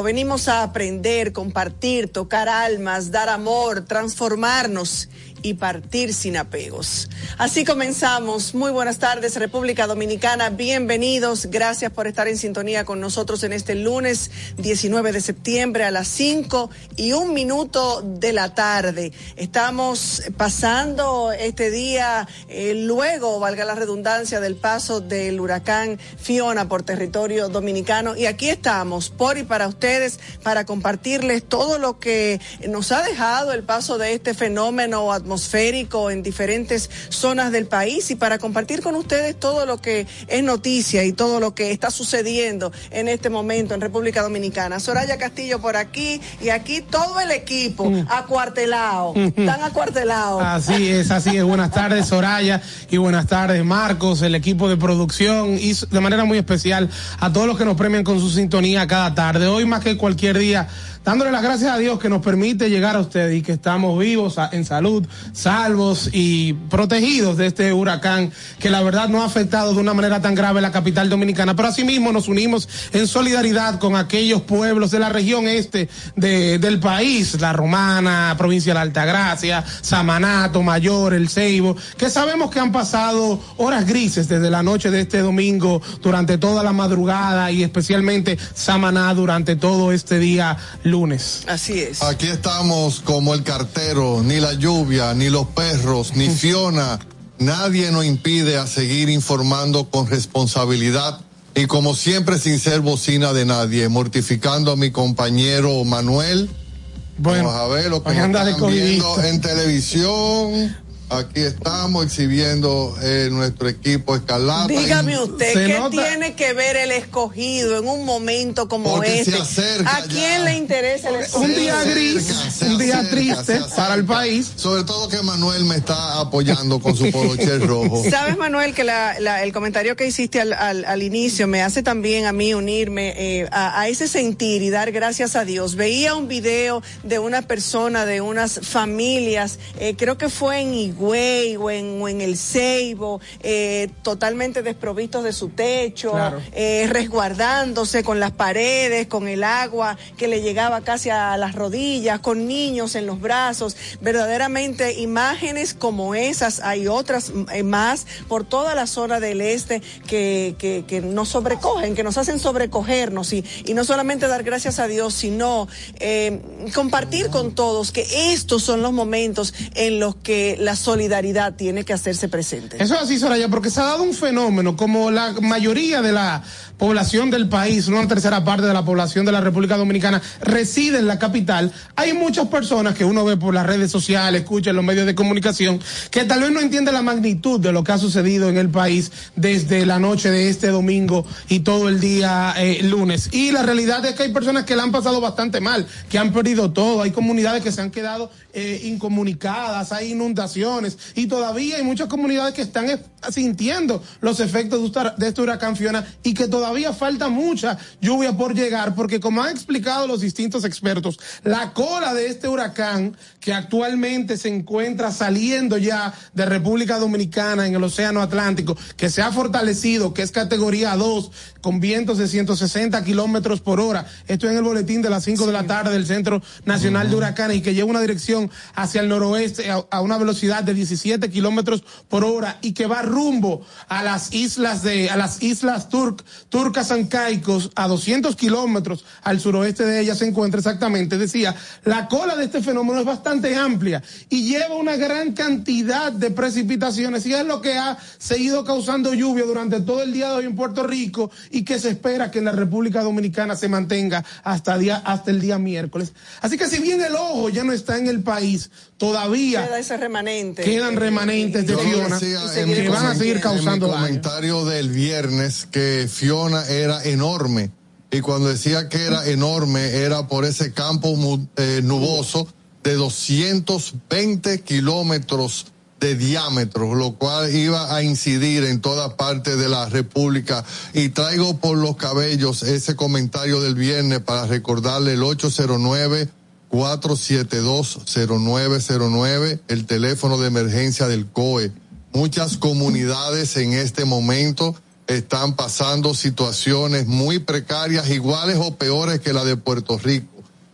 Venimos a aprender, compartir, tocar almas, dar amor, transformarnos y partir sin apegos. Así comenzamos. Muy buenas tardes, República Dominicana. Bienvenidos. Gracias por estar en sintonía con nosotros en este lunes 19 de septiembre a las 5 y un minuto de la tarde. Estamos pasando este día eh, luego, valga la redundancia, del paso del huracán Fiona por territorio dominicano. Y aquí estamos por y para ustedes para compartirles todo lo que nos ha dejado el paso de este fenómeno atmosférico en diferentes zonas del país y para compartir con ustedes todo lo que es noticia y todo lo que está sucediendo en este momento en República Dominicana. Soraya Castillo por aquí y aquí todo el equipo mm. acuartelado. Mm. Están acuartelados. Así es, así es. Buenas tardes, Soraya, y buenas tardes, Marcos, el equipo de producción y de manera muy especial a todos los que nos premian con su sintonía cada tarde. Hoy más que cualquier día dándole las gracias a Dios que nos permite llegar a ustedes y que estamos vivos, en salud, salvos y protegidos de este huracán que la verdad no ha afectado de una manera tan grave la capital dominicana. Pero asimismo nos unimos en solidaridad con aquellos pueblos de la región este del país, la Romana, provincia de la Altagracia, Samanato, Mayor, El Ceibo, que sabemos que han pasado horas grises desde la noche de este domingo durante toda la madrugada y especialmente Samaná durante todo este día lunes. Así es. Aquí estamos como el cartero, ni la lluvia, ni los perros, ni Fiona. Nadie nos impide a seguir informando con responsabilidad y como siempre sin ser bocina de nadie, mortificando a mi compañero Manuel. Bueno, Vamos a ver lo que están viendo en televisión. Aquí estamos exhibiendo eh, nuestro equipo Escalata. Dígame usted, ¿qué tiene que ver el escogido en un momento como este? ¿A quién le interesa el escogido? Un día gris, un día triste para el país. Sobre todo que Manuel me está apoyando con su poloche rojo. Sabes, Manuel, que el comentario que hiciste al, inicio me hace también a mí unirme eh, a, ese sentir y dar gracias a Dios. Veía un video de una persona, de unas familias, eh, creo que fue en Igual o en, el Ceibo, eh, totalmente desprovistos de su techo, eh, resguardándose con las paredes, con el agua que le llegaba casi a las rodillas, con niños en los brazos. Verdaderamente imágenes como esas, hay otras eh, más por toda la zona del este que, que, nos sobrecogen, que nos hacen sobrecogernos y, y no solamente dar gracias a Dios, sino compartir con todos que estos son los momentos en los que la solidaridad tiene que hacerse presente. Eso es así, Soraya, porque se ha dado un fenómeno, como la mayoría de la población del país, una tercera parte de la población de la República Dominicana reside en la capital, hay muchas personas que uno ve por las redes sociales, escucha en los medios de comunicación, que tal vez no entiende la magnitud de lo que ha sucedido en el país desde la noche de este domingo y todo el día eh, lunes. Y la realidad es que hay personas que la han pasado bastante mal, que han perdido todo, hay comunidades que se han quedado eh, incomunicadas, hay inundaciones y todavía hay muchas comunidades que están sintiendo los efectos de este huracán Fiona y que todavía falta mucha lluvia por llegar porque como han explicado los distintos expertos, la cola de este huracán que actualmente se encuentra saliendo ya de República Dominicana en el Océano Atlántico, que se ha fortalecido, que es categoría 2, con vientos de 160 kilómetros por hora. Esto en el boletín de las 5 de la tarde del Centro Nacional de Huracanes y que lleva una dirección hacia el noroeste a, una velocidad de 17 kilómetros por hora y que va rumbo a las islas de, a las islas Turcas Ancaicos, a 200 kilómetros al suroeste de ella se encuentra exactamente, decía, la cola de este fenómeno es bastante amplia y lleva una gran cantidad de precipitaciones y es lo que ha seguido causando lluvia durante todo el día de hoy en Puerto Rico y que se espera que en la República Dominicana se mantenga hasta, día, hasta el día miércoles. Así que si bien el ojo ya no está en el país, todavía Queda ese remanente. quedan remanentes de Yo Fiona decía que van a seguir causando en mi daño. comentario del viernes que Fiona era enorme y cuando decía que era enorme era por ese campo eh, nuboso de 220 kilómetros de diámetro, lo cual iba a incidir en toda parte de la República. Y traigo por los cabellos ese comentario del viernes para recordarle el 809 472-0909, el teléfono de emergencia del COE. Muchas comunidades en este momento están pasando situaciones muy precarias, iguales o peores que la de Puerto Rico.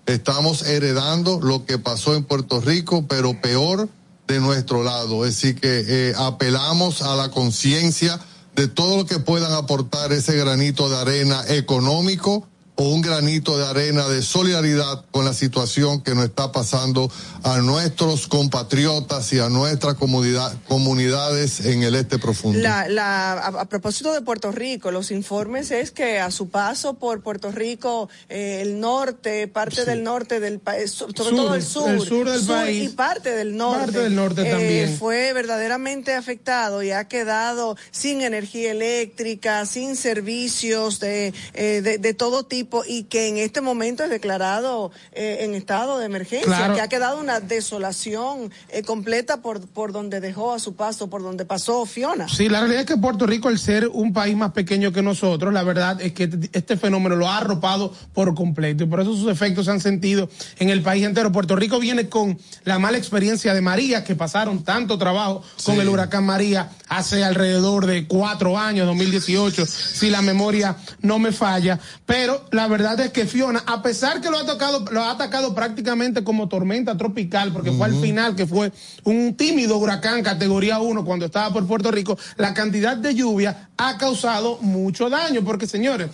Estamos heredando lo que pasó en Puerto Rico, pero peor de nuestro lado. Así que eh, apelamos a la conciencia de todo lo que puedan aportar ese granito de arena económico o un granito de arena de solidaridad con la situación que nos está pasando a nuestros compatriotas y a nuestras comunidad, comunidades en el este profundo. La, la, a, a propósito de Puerto Rico, los informes es que a su paso por Puerto Rico, eh, el norte, parte del norte del país, sobre Sur, todo el sur, el sur del país. y parte del norte, Parte del norte eh, también. fue verdaderamente afectado y ha quedado sin energía eléctrica, sin servicios de, eh, de, de todo tipo y que en este momento es declarado eh, en estado de emergencia, Claro. que ha quedado una desolación eh, completa por, por donde dejó a su paso, por donde pasó Fiona. Sí, la realidad es que Puerto Rico, al ser un país más pequeño que nosotros, la verdad es que este fenómeno lo ha arropado por completo y por eso sus efectos se han sentido en el país entero. Puerto Rico viene con la mala experiencia de María, que pasaron tanto trabajo con el huracán María hace alrededor de cuatro años, 2018, si la memoria no me falla. Pero la verdad es que Fiona, a pesar que lo ha tocado, lo ha atacado prácticamente como tormenta tropical, porque fue al final que fue un tímido huracán categoría 1 cuando estaba por Puerto Rico, la cantidad de lluvia ha causado mucho daño, porque señores,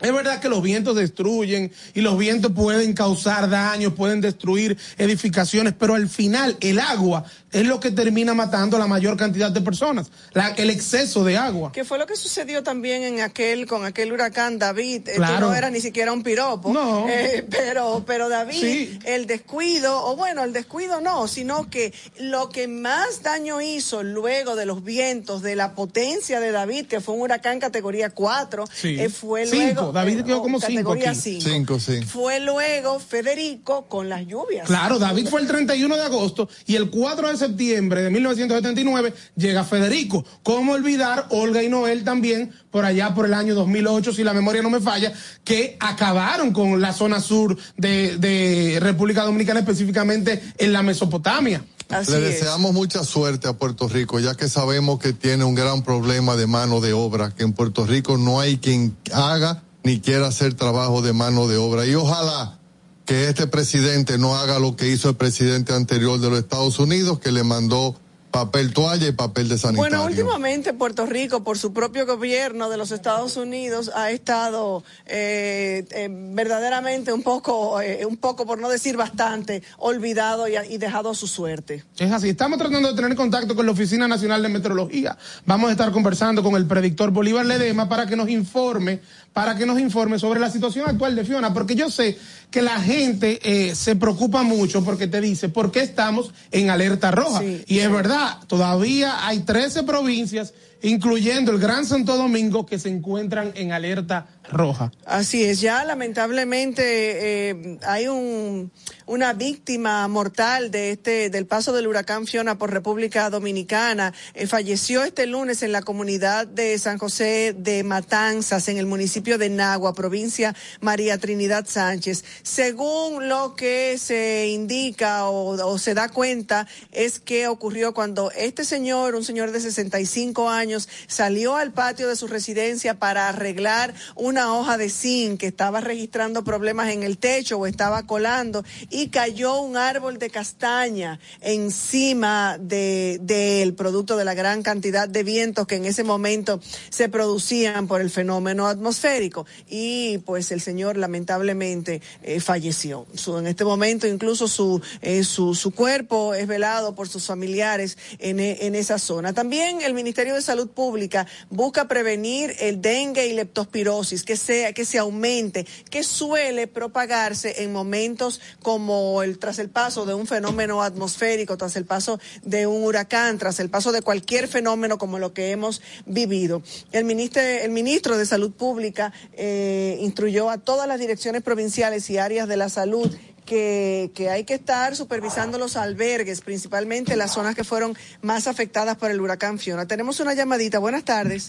es verdad que los vientos destruyen y los vientos pueden causar daños, pueden destruir edificaciones, pero al final el agua es lo que termina matando a la mayor cantidad de personas, la- el exceso de agua. Que fue lo que sucedió también en aquel, con aquel huracán David, eh, que Claro. no era ni siquiera un piropo. No. Eh, pero, pero David, Sí. el descuido, o bueno, el descuido no, sino que lo que más daño hizo luego de los vientos, de la potencia de David, que fue un huracán categoría 4, Sí. eh, fue Cinco. luego. David eh, quedó no, como cinco categoría aquí. 5. Cinco, sí. Fue luego Federico con las lluvias. Claro, David fue el 31 de agosto y el 4 de septiembre de 1979 llega Federico. ¿Cómo olvidar Olga y Noel también por allá por el año 2008, si la memoria no me falla, que acabaron con la zona sur de, de República Dominicana, específicamente en la Mesopotamia? Así Le es. deseamos mucha suerte a Puerto Rico, ya que sabemos que tiene un gran problema de mano de obra, que en Puerto Rico no hay quien haga ni quiera hacer trabajo de mano de obra. Y ojalá que este presidente no haga lo que hizo el presidente anterior de los Estados Unidos, que le mandó papel toalla y papel de sanitario. Bueno, últimamente Puerto Rico, por su propio gobierno de los Estados Unidos, ha estado eh, eh, verdaderamente un poco, eh, un poco, por no decir bastante, olvidado y, y dejado a su suerte. Es así, estamos tratando de tener contacto con la Oficina Nacional de Meteorología. Vamos a estar conversando con el predictor Bolívar Ledema para que nos informe, para que nos informe sobre la situación actual de Fiona, porque yo sé que la gente eh, se preocupa mucho porque te dice, ¿por qué estamos en alerta roja? Sí, y es verdad, todavía hay 13 provincias, incluyendo el Gran Santo Domingo, que se encuentran en alerta roja. Así es, ya lamentablemente eh, hay un, una víctima mortal de este del paso del huracán Fiona por República Dominicana. Eh, falleció este lunes en la comunidad de San José de Matanzas, en el municipio de Nagua, provincia María Trinidad Sánchez. Según lo que se indica o, o se da cuenta, es que ocurrió cuando este señor, un señor de 65 años, años, salió al patio de su residencia para arreglar una hoja de zinc que estaba registrando problemas en el techo o estaba colando y cayó un árbol de castaña encima del de, producto de la gran cantidad de vientos que en ese momento se producían por el fenómeno atmosférico y pues el señor lamentablemente eh, falleció. Su, en este momento incluso su, eh, su, su, cuerpo es velado por sus familiares en, en esa zona. También el Ministerio de Salud Pública busca prevenir el dengue y leptospirosis, que, sea, que se aumente, que suele propagarse en momentos como el tras el paso de un fenómeno atmosférico, tras el paso de un huracán, tras el paso de cualquier fenómeno como lo que hemos vivido. El ministro, el ministro de Salud Pública eh, instruyó a todas las direcciones provinciales y áreas de la salud que, que, hay que estar supervisando los albergues, principalmente las zonas que fueron más afectadas por el huracán Fiona. Tenemos una llamadita. Buenas tardes.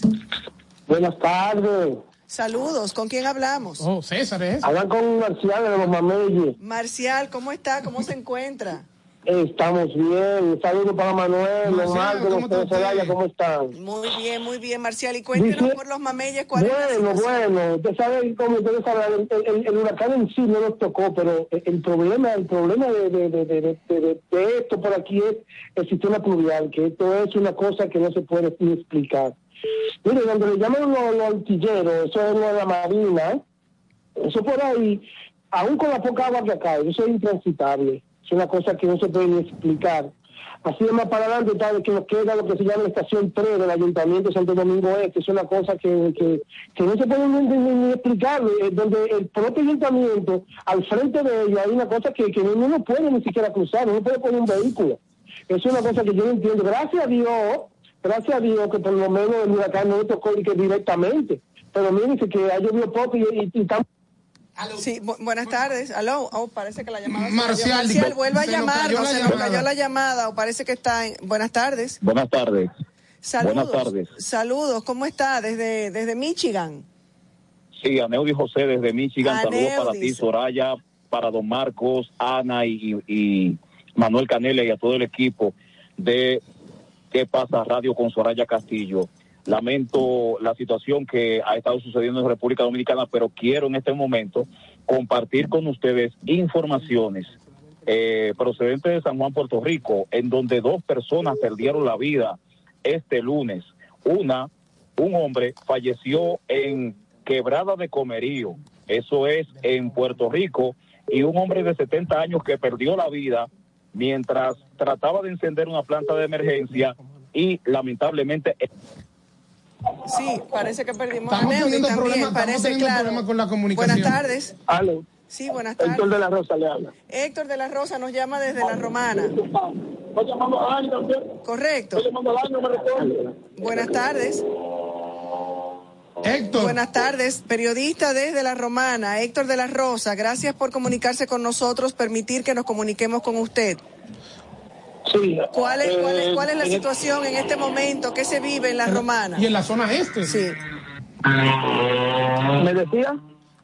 Buenas tardes. Saludos. ¿Con quién hablamos? Oh, César es. Hablan con Marcial de los Mameyes. Marcial, ¿cómo está? ¿Cómo se encuentra? Estamos bien. Un saludo para Manuel, Marcial, Omar, ¿cómo está usted? ¿cómo están? Muy bien, muy bien, Marcial. Y cuéntenos Dice- por los mameyes cuál es Bueno, situación? bueno, usted sabe cómo ustedes saben, el, el- el huracán en sí no nos tocó, pero el, el problema, el problema de, de, de, de, de- de- de esto por aquí es el sistema pluvial, que esto es una cosa que no se puede ni explicar. Mire, donde le llaman los, los artilleros, eso es lo de la marina, eso por ahí, aún con la poca agua que cae, eso es intransitable. Es una cosa que no se puede ni explicar. Así de más para adelante, tal, que nos queda lo que se llama la estación 3 del Ayuntamiento de Santo Domingo Este. Es una cosa que, que, no se puede ni, ni- explicar, eh, donde el propio Ayuntamiento, al frente de ellos, hay una cosa que, que uno no puede ni siquiera cruzar, no puede poner un vehículo. Es una cosa que yo no entiendo. Gracias a Dios, gracias a Dios que por lo menos el huracán no tocó directamente. Pero miren que ha llovido poco y, y, y Sí, bu- buenas tardes. Aló, oh, parece que la llamada Marcial. Marcial, vuelva a llamarnos, cayó la se nos cayó la llamada o parece que está en... Buenas tardes. Buenas tardes. Saludos. Buenas tardes. Saludos, ¿cómo está? Desde, desde Michigan. Sí, Aneudi José desde Michigan. Saludos para ti, Soraya, para don Marcos, Ana y, y Manuel Canela y a todo el equipo de ¿Qué pasa Radio con Soraya Castillo? Lamento la situación que ha estado sucediendo en República Dominicana, pero quiero en este momento compartir con ustedes informaciones eh, procedentes de San Juan, Puerto Rico, en donde dos personas perdieron la vida este lunes. Una, un hombre falleció en Quebrada de Comerío, eso es en Puerto Rico, y un hombre de 70 años que perdió la vida mientras trataba de encender una planta de emergencia y lamentablemente Sí, parece que perdimos a Estamos Neudi teniendo también, parece claro. con la comunicación. Buenas tardes. Aló, Sí, buenas Héctor tardes. de la Rosa le habla. Héctor de la Rosa nos llama desde La Romana. Estoy llamando al año también. Correcto. Estoy llamando al año, me responde. Buenas tardes. Héctor, Buenas tardes, periodista desde La Romana, Héctor de la Rosa. Gracias por comunicarse con nosotros, permitir que nos comuniquemos con usted. Sí. ¿Cuál es, cuál es, cuál es la eh, situación en este momento? ¿Qué se vive en La Romana? y en la zona este. Sí. ¿Me decía?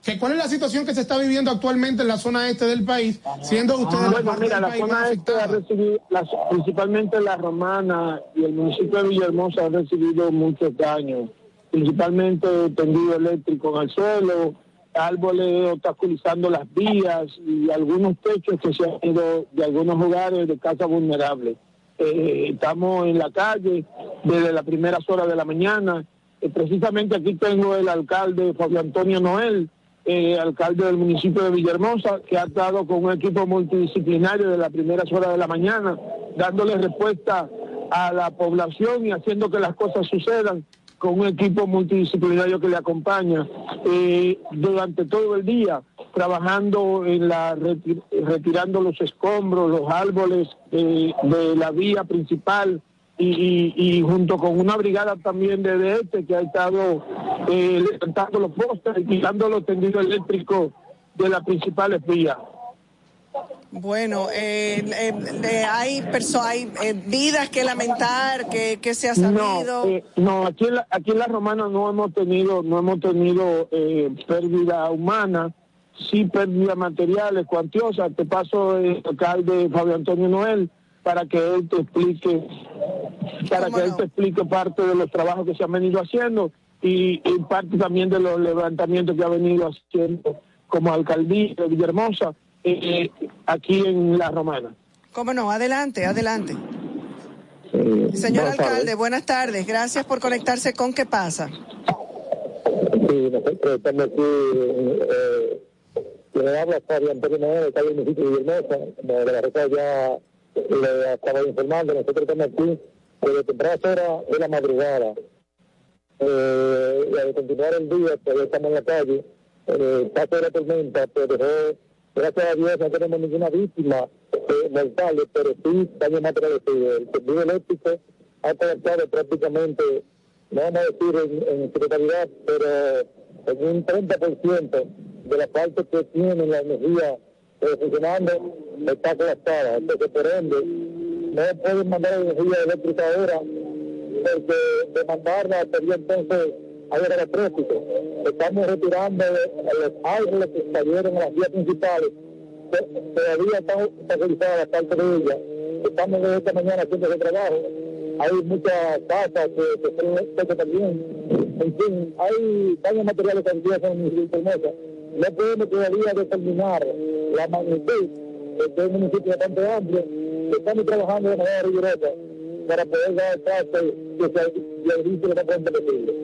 ¿Que ¿Cuál es la situación que se está viviendo actualmente en la zona este del país, siendo ustedes la Bueno, mira, la más zona este ha recibido, las- principalmente la Romana y el municipio de Villahermosa han recibido muchos daños, principalmente tendido eléctrico en el suelo, árboles obstaculizando las vías y algunos techos que se han ido de algunos lugares de casas vulnerables. Eh, estamos en la calle desde las primeras horas de la mañana. Eh, precisamente aquí tengo el alcalde Fabio Antonio Noel, eh, alcalde del municipio de Villahermosa, que ha estado con un equipo multidisciplinario de las primeras horas de la mañana, dándole respuesta a la población y haciendo que las cosas sucedan con un equipo multidisciplinario que le acompaña eh, durante todo el día, trabajando en la reti- retirando los escombros, los árboles eh, de la vía principal y, junto con una brigada también de DET que ha estado eh, levantando los postes y quitando los tendidos eléctricos de las principales vías. Bueno, eh, eh, eh, hay, perso hay eh, vidas que lamentar, que, que se ha sabido. No, eh, no aquí, en la, aquí en la Romana no hemos tenido, no hemos tenido eh, pérdida humana, sí pérdida materiales cuantiosas. Te paso el alcalde Fabio Antonio Noel, para que él te explique, para que él te explique parte de los trabajos que se han venido haciendo y, parte también de los levantamientos que ha venido haciendo como alcaldía de Villahermosa eh, aquí en La Romana. ¿Cómo no? Adelante, adelante. Señor alcalde, buenas tardes. Gracias por conectarse con ¿Qué pasa? Sí, nosotros estamos aquí, eh, le habla Fabián Antonio Noel, está en municipio de Villahermosa, como la verdad ya le estaba informando, nosotros estamos aquí desde temprana hora de la madrugada. Eh, y al continuar el día, pues estamos en la calle, eh, paso de la tormenta, pues dejó, gracias a Dios no tenemos ninguna víctima eh, mortal, pero sí daño materiales. El servicio eléctrico ha colapsado prácticamente no vamos a decir en, su totalidad, pero en un 30% de la parte que tiene la energía eh, funcionando está colapsada. Entonces, por ende, no pueden mandar energía eléctrica ahora, porque demandarla sería entonces algo catastrófico. Estamos retirando los árboles que cayeron en las vías principales. Todavía están utilizadas la parte de ellas. Estamos desde esta mañana haciendo ese trabajo hay muchas casas que, que son también. En fin, hay varios materiales también en el municipio No podemos todavía determinar la magnitud este municipio bastante amplio. Estamos trabajando de manera rigurosa para poder dar paso que se servicio lo más pronto posible.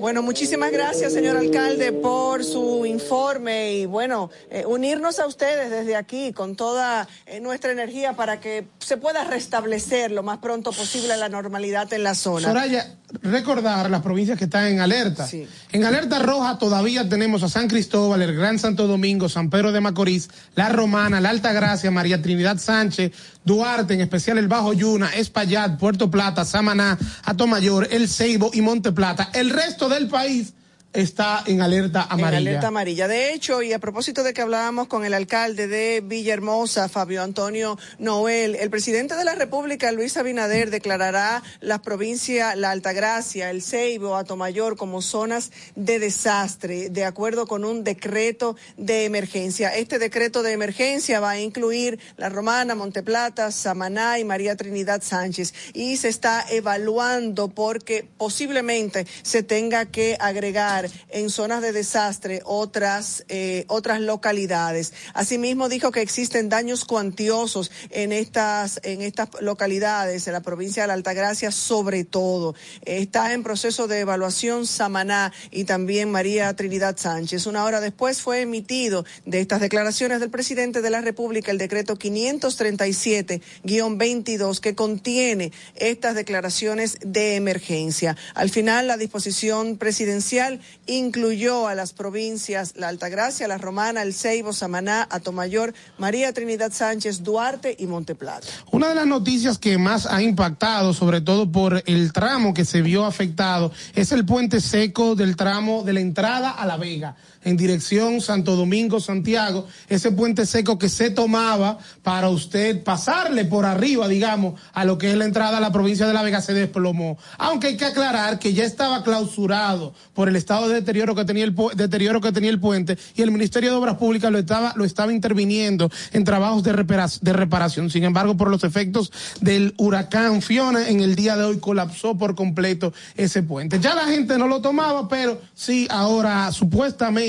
Bueno, muchísimas gracias, señor alcalde, por su informe y bueno, eh, unirnos a ustedes desde aquí con toda eh, nuestra energía para que se pueda restablecer lo más pronto posible la normalidad en la zona. Soraya, recordar las provincias que están en alerta. En alerta roja todavía tenemos a San Cristóbal, el Gran Santo Domingo, San Pedro de Macorís, La Romana, La Alta Gracia, María Trinidad Sánchez, Duarte, en especial el Bajo Yuna, Espaillat, Puerto Plata, Samaná, Atomayor, El Ceibo y Monte Plata. El resto del país está en alerta amarilla. En alerta amarilla. De hecho, y a propósito de que hablábamos con el alcalde de Villahermosa, Fabio Antonio Noel, el presidente de la República, Luis Abinader, declarará las provincias La Altagracia, El Ceibo, Atomayor como zonas de desastre, de acuerdo con un decreto de emergencia. Este decreto de emergencia va a incluir La Romana, Monteplata, Samaná y María Trinidad Sánchez. Y se está evaluando porque posiblemente se tenga que agregar en zonas de desastre otras, eh, otras localidades. Asimismo, dijo que existen daños cuantiosos en estas, en estas localidades, en la provincia de la Altagracia, sobre todo. Está en proceso de evaluación Samaná y también María Trinidad Sánchez. Una hora después fue emitido de estas declaraciones del presidente de la República el decreto 537-22 que contiene estas declaraciones de emergencia. Al final, la disposición presidencial incluyó a las provincias La Altagracia, La Romana, El Ceibo, Samaná, Atomayor, María Trinidad Sánchez, Duarte y Monteplata. Una de las noticias que más ha impactado, sobre todo por el tramo que se vio afectado, es el puente seco del tramo de la entrada a La Vega en dirección Santo Domingo, Santiago, ese puente seco que se tomaba para usted pasarle por arriba, digamos, a lo que es la entrada a la provincia de La Vega se desplomó. Aunque hay que aclarar que ya estaba clausurado por el estado de deterioro que tenía el deterioro que tenía el puente y el Ministerio de Obras Públicas lo estaba lo estaba interviniendo en trabajos de, de reparación. Sin embargo, por los efectos del huracán Fiona en el día de hoy colapsó por completo ese puente. Ya la gente no lo tomaba, pero sí ahora supuestamente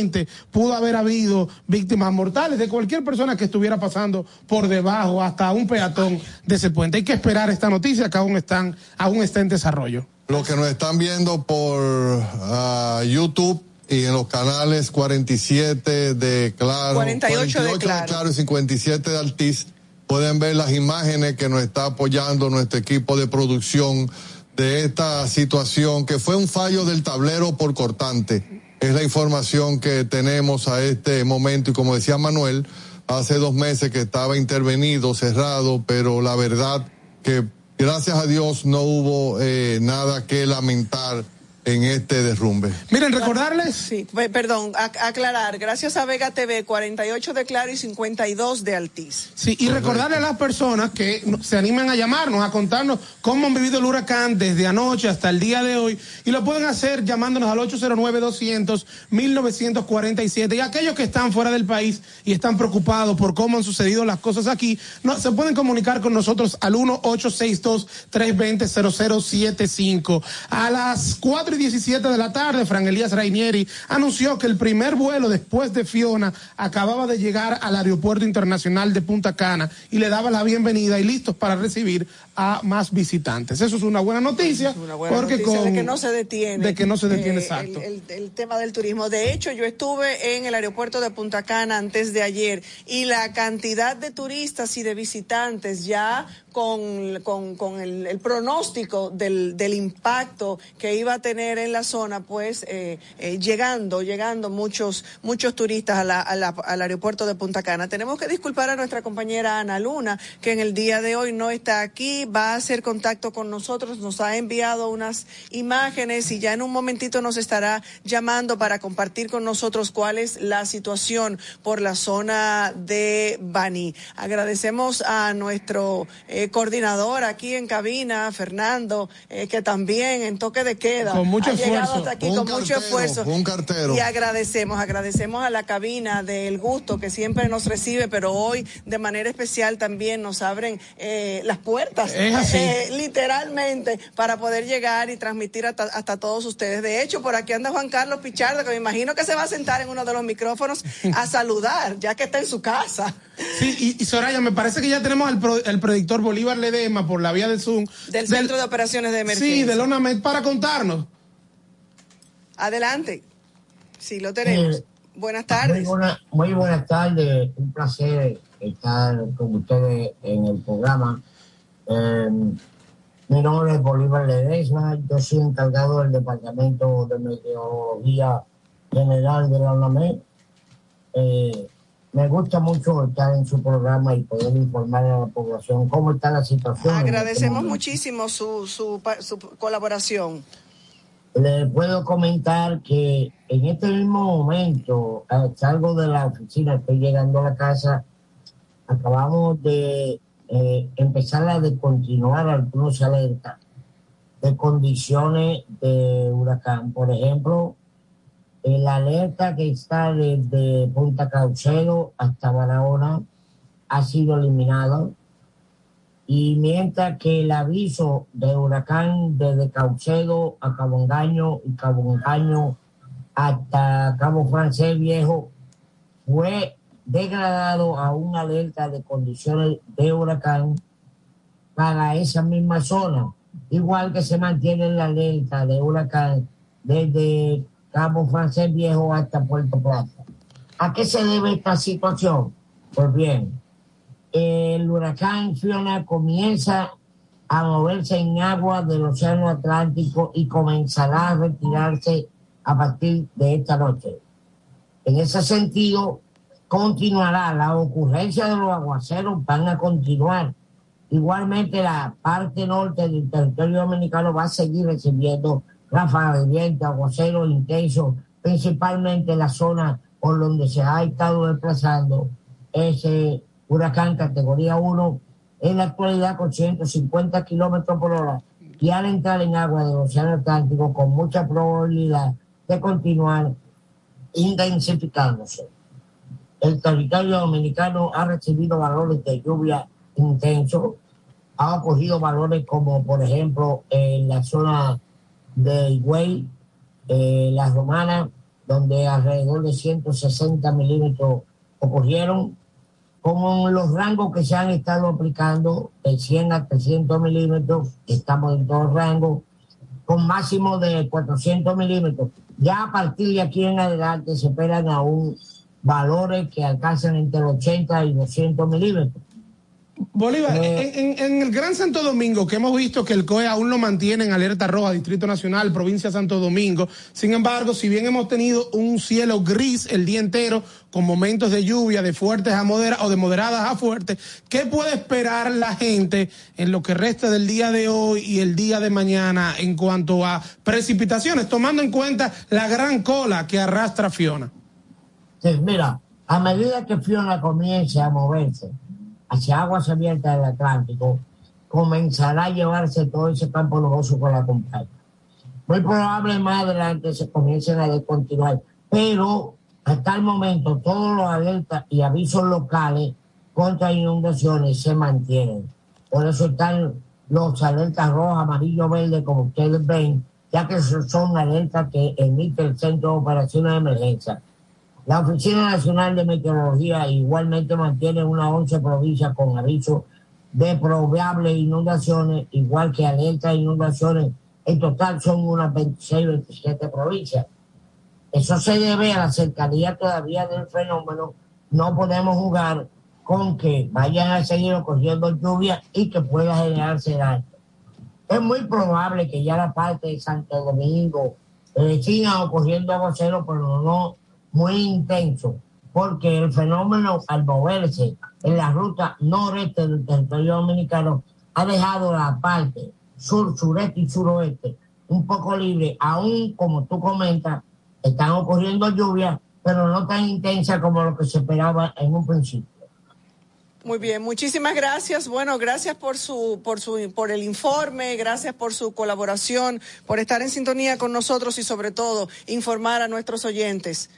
pudo haber habido víctimas mortales de cualquier persona que estuviera pasando por debajo, hasta un peatón de ese puente. Hay que esperar esta noticia que aún están, aún está en desarrollo. Los que nos están viendo por ah, YouTube y en los canales 47 de Claro, 48, de, claro. y 57 de Altiz, pueden ver las imágenes que nos está apoyando nuestro equipo de producción de esta situación que fue un fallo del tablero por cortante es la información que tenemos a este momento. Y como decía Manuel, hace dos meses que estaba intervenido, cerrado, pero la verdad que gracias a Dios no hubo eh, nada que lamentar en este derrumbe. Miren, recordarles. Sí, perdón, aclarar. Gracias a Vega TV, 48 de Claro y 52 de Altiz. Sí, y recordarle a las personas que se animan a llamarnos, a contarnos cómo han vivido el huracán desde anoche hasta el día de hoy. Y lo pueden hacer llamándonos al 809-200-1947. Y aquellos que están fuera del país y están preocupados por cómo han sucedido las cosas aquí, no, se pueden comunicar con nosotros al 1-862-320-0075. A las 4 y 17 de la tarde, Fran Elías Rainieri anunció que el primer vuelo después de Fiona acababa de llegar al Aeropuerto Internacional de Punta Cana y le daba la bienvenida y listos para recibir a más visitantes. Eso es una buena noticia. porque con, de que no se detiene. De que no se detiene, eh, exacto. El, tema del turismo. De hecho, yo estuve en el aeropuerto de Punta Cana antes de ayer y la cantidad de turistas y de visitantes ya con, con, el, pronóstico del, del, impacto que iba a tener en la zona, pues eh, eh, llegando, llegando muchos, muchos turistas a la, al aeropuerto de Punta Cana. Tenemos que disculpar a nuestra compañera Ana Luna, que en el día de hoy no está aquí, va a hacer contacto con nosotros, nos ha enviado unas imágenes y ya en un momentito nos estará llamando para compartir con nosotros cuál es la situación por la zona de Bani. Agradecemos a nuestro eh, coordinador aquí en cabina, Fernando, que también en toque de queda mucho ha llegado hasta aquí con mucho esfuerzo. Un cartero. Y agradecemos, agradecemos a la cabina del gusto que siempre nos recibe, pero hoy de manera especial también nos abren eh, las puertas, eh, literalmente, para poder llegar y transmitir hasta, hasta todos ustedes. De hecho, por aquí anda Juan Carlos Pichardo, que me imagino que se va a sentar en uno de los micrófonos a saludar, ya que está en su casa. Sí, y, Soraya, me parece que ya tenemos el, el predictor Bolívar Ledema por la vía de Zoom. Del, Centro de Operaciones de Emergencia. Sí, del ONAMED para contarnos. Adelante. Sí, lo tenemos. Eh, buenas tardes. Muy, buenas tardes. Un placer estar con ustedes en el programa. Em, mi nombre es Bolívar Ledesma. Yo soy encargado del Departamento de Meteorología General de la ONAMED. Eh, me gusta mucho estar en su programa y poder informar a la población cómo está la situación. Este Agradecemos muchísimo su, su, su, colaboración. Le puedo comentar que en este mismo momento, salgo de la oficina, estoy llegando a la casa, acabamos de eh, empezar a descontinuar algunos alertas de condiciones de huracán. Por ejemplo, el alerta que está desde Punta Caucedo hasta Barahona ha sido eliminado. Y mientras que el aviso de huracán desde Caucedo a Cabo Engaño y Cabo Engaño hasta Cabo Francés Viejo fue degradado a un alerta de condiciones de huracán para esa misma zona, igual que se mantiene la alerta de huracán desde Cabo Francés Viejo hasta Puerto Plata. ¿A qué se debe esta situación? Pues bien, el huracán Fiona comienza a moverse en agua del Océano Atlántico y comenzará a retirarse a partir de esta noche. En ese sentido, continuará la ocurrencia de los aguaceros, van a continuar. Igualmente, la parte norte del territorio dominicano va a seguir recibiendo ráfagas de viento, aguacero intenso, principalmente en la zona por donde se ha estado desplazando ese huracán categoría 1, en la actualidad con 150 kilómetros por hora y al entrar en agua del Océano Atlántico con mucha probabilidad de continuar intensificándose. El territorio dominicano ha recibido valores de lluvia intensos, ha ocurrido valores como por ejemplo en la zona de Higüey, eh, La Romana, donde alrededor de 160 milímetros ocurrieron, con los rangos que se han estado aplicando, de 100 a 300 milímetros, estamos en todo rango, con máximo de 400 milímetros. Ya a partir de aquí en adelante se esperan aún valores que alcanzan entre 80 y 200 milímetros. Bolívar, eh, en, el Gran Santo Domingo, que hemos visto que el COE aún lo mantiene en alerta roja, Distrito Nacional, provincia de Santo Domingo, sin embargo, si bien hemos tenido un cielo gris el día entero, con momentos de lluvia de fuertes a moderadas o de moderadas a fuertes, ¿qué puede esperar la gente en lo que resta del día de hoy y el día de mañana en cuanto a precipitaciones, tomando en cuenta la gran cola que arrastra Fiona? Sí, mira, a medida que Fiona comience a moverse, hacia aguas abiertas del Atlántico, comenzará a llevarse todo ese campo nuboso con la compañía. Muy probable más adelante se comiencen a descontinuar, pero hasta el momento todos los alertas y avisos locales contra inundaciones se mantienen. Por eso están los alertas rojas, amarillo, verde, como ustedes ven, ya que son alertas que emite el Centro de Operaciones de Emergencia. La Oficina Nacional de Meteorología igualmente mantiene una 11 provincias con aviso de probables inundaciones, igual que alerta de inundaciones. En total son unas 26, 27 provincias. Eso se debe a la cercanía todavía del fenómeno. No podemos jugar con que vayan a seguir ocurriendo lluvia y que pueda generarse daño. Es muy probable que ya la parte de Santo Domingo eh, siga ocurriendo aguacero, pero no muy intenso, porque el fenómeno al moverse en la ruta noreste del territorio dominicano ha dejado la parte sur, sureste y suroeste un poco libre, aún como tú comentas, están ocurriendo lluvias, pero no tan intensas como lo que se esperaba en un principio. Muy bien, muchísimas gracias. Bueno, gracias por su, por su, por el informe, gracias por su colaboración, por estar en sintonía con nosotros y sobre todo informar a nuestros oyentes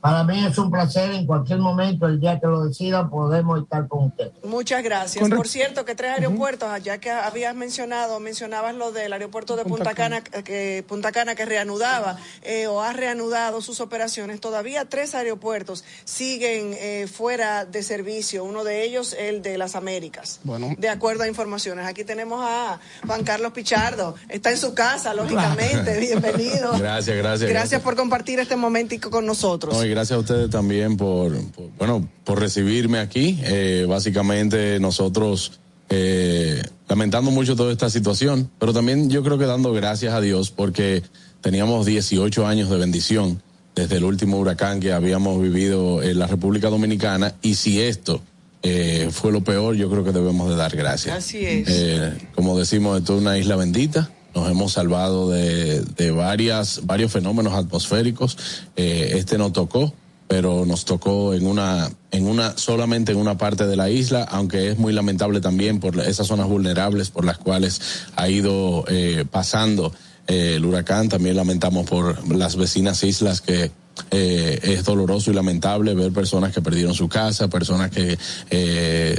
para mí es un placer en cualquier momento, el día que lo decidan, podemos estar con usted. Muchas gracias. Por cierto, que tres aeropuertos, ya que habías mencionado, mencionabas lo del aeropuerto de Punta, Cana, que Punta Cana que reanudaba eh, o ha reanudado sus operaciones. Todavía tres aeropuertos siguen eh, fuera de servicio. Uno de ellos, el de las Américas. Bueno. De acuerdo a informaciones. Aquí tenemos a Juan Carlos Pichardo. Está en su casa, lógicamente. Bienvenido. Gracias, gracias. Gracias por compartir este momentico con nosotros y gracias a ustedes también por, bueno, por recibirme aquí. Eh, básicamente nosotros eh, lamentando mucho toda esta situación, pero también yo creo que dando gracias a Dios porque teníamos 18 años de bendición desde el último huracán que habíamos vivido en la República Dominicana y si esto eh, fue lo peor, yo creo que debemos de dar gracias. Así es. como decimos, esto es una isla bendita nos hemos salvado de, de varias, varios fenómenos atmosféricos. Eh, este no tocó, pero nos tocó en una, en una, solamente en una parte de la isla, aunque es muy lamentable también por esas zonas vulnerables por las cuales ha ido eh, pasando eh, el huracán. También lamentamos por las vecinas islas que eh, es doloroso y lamentable ver personas que perdieron su casa, personas que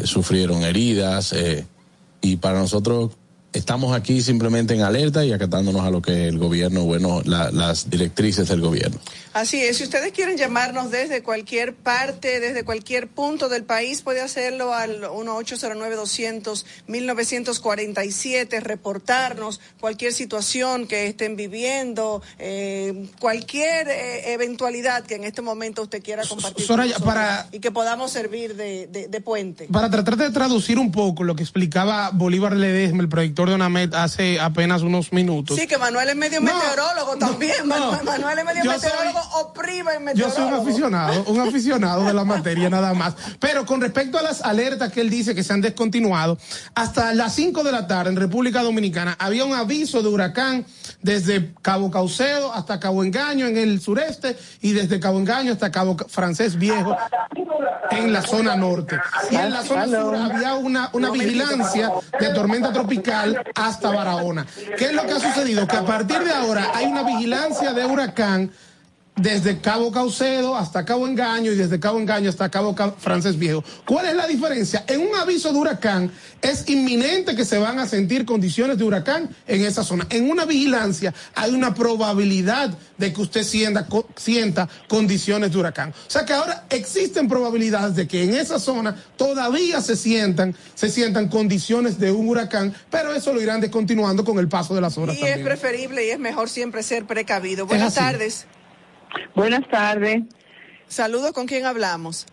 sufrieron heridas. Y para nosotros estamos aquí simplemente en alerta y acatándonos a lo que el gobierno, bueno, las directrices del gobierno. Así es, si ustedes quieren llamarnos desde cualquier parte, desde cualquier punto del país, puede hacerlo al 1-809-200-1947, reportarnos cualquier situación que estén viviendo, eh, cualquier eh, eventualidad que en este momento usted quiera compartir para, y que podamos servir de, de, puente. Para tratar de traducir un poco lo que explicaba Bolívar Ledesma, el proyector de UNAMED, hace apenas unos minutos. Sí, que Manuel es medio meteorólogo también. Manuel es medio meteorólogo yo soy un aficionado, un aficionado de la materia nada más. Pero con respecto a las alertas que él dice que se han descontinuado, hasta las 5 de la tarde en República Dominicana había un aviso de huracán desde Cabo Caucedo hasta Cabo Engaño en el sureste y desde Cabo Engaño hasta Cabo Francés Viejo en la zona norte. Y en la zona sur había una, una vigilancia de tormenta tropical hasta Barahona. ¿Qué es lo que ha sucedido? Que a partir de ahora hay una vigilancia de huracán desde Cabo Caucedo hasta Cabo Engaño y desde Cabo Engaño hasta Cabo Francés Viejo. ¿Cuál es la diferencia? En un aviso de huracán es inminente que se van a sentir condiciones de huracán en esa zona. En una vigilancia hay una probabilidad de que usted sienta, sienta condiciones de huracán. O sea que ahora existen probabilidades de que en esa zona todavía se sientan, se sientan condiciones de un huracán, pero eso lo irán descontinuando con el paso de las horas. Y es preferible y es mejor siempre ser precavido. Buenas tardes. Buenas tardes. Saludos, ¿con quién hablamos?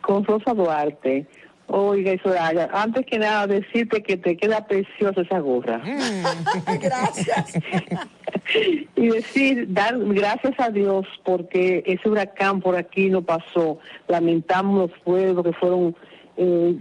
Con Rosa Duarte. Oiga, Soraya, antes que nada decirte que te queda preciosa esa gorra. Mm. gracias. y decir, dar gracias a Dios porque ese huracán por aquí no pasó. Lamentamos los pueblos que fueron eh,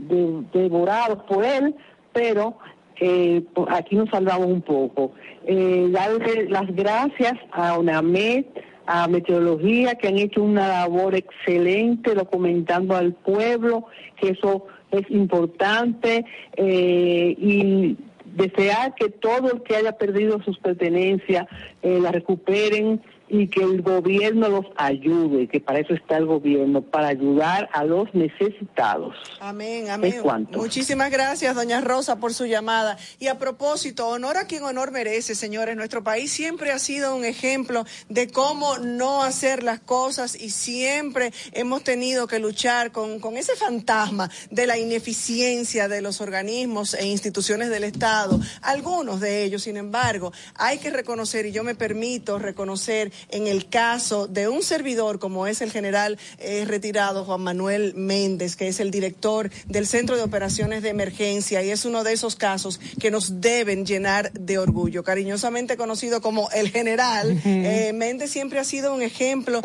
devorados por él, pero eh, aquí nos salvamos un poco. Eh, darle las gracias a UNAMED, a Meteorología, que han hecho una labor excelente documentando al pueblo, que eso es importante, eh, y desear que todo el que haya perdido sus pertenencias eh, la recuperen y que el gobierno los ayude, que para eso está el gobierno, para ayudar a los necesitados. Amén, amén. Muchísimas gracias, doña Rosa, por su llamada. Y a propósito, honor a quien honor merece, señores. Nuestro país siempre ha sido un ejemplo de cómo no hacer las cosas y siempre hemos tenido que luchar con, con ese fantasma de la ineficiencia de los organismos e instituciones del Estado. Algunos de ellos, sin embargo, hay que reconocer, y yo me permito reconocer, en el caso de un servidor como es el general eh, retirado Juan Manuel Méndez, que es el director del Centro de Operaciones de Emergencia y es uno de esos casos que nos deben llenar de orgullo. Cariñosamente conocido como el general, eh, Méndez siempre ha sido un ejemplo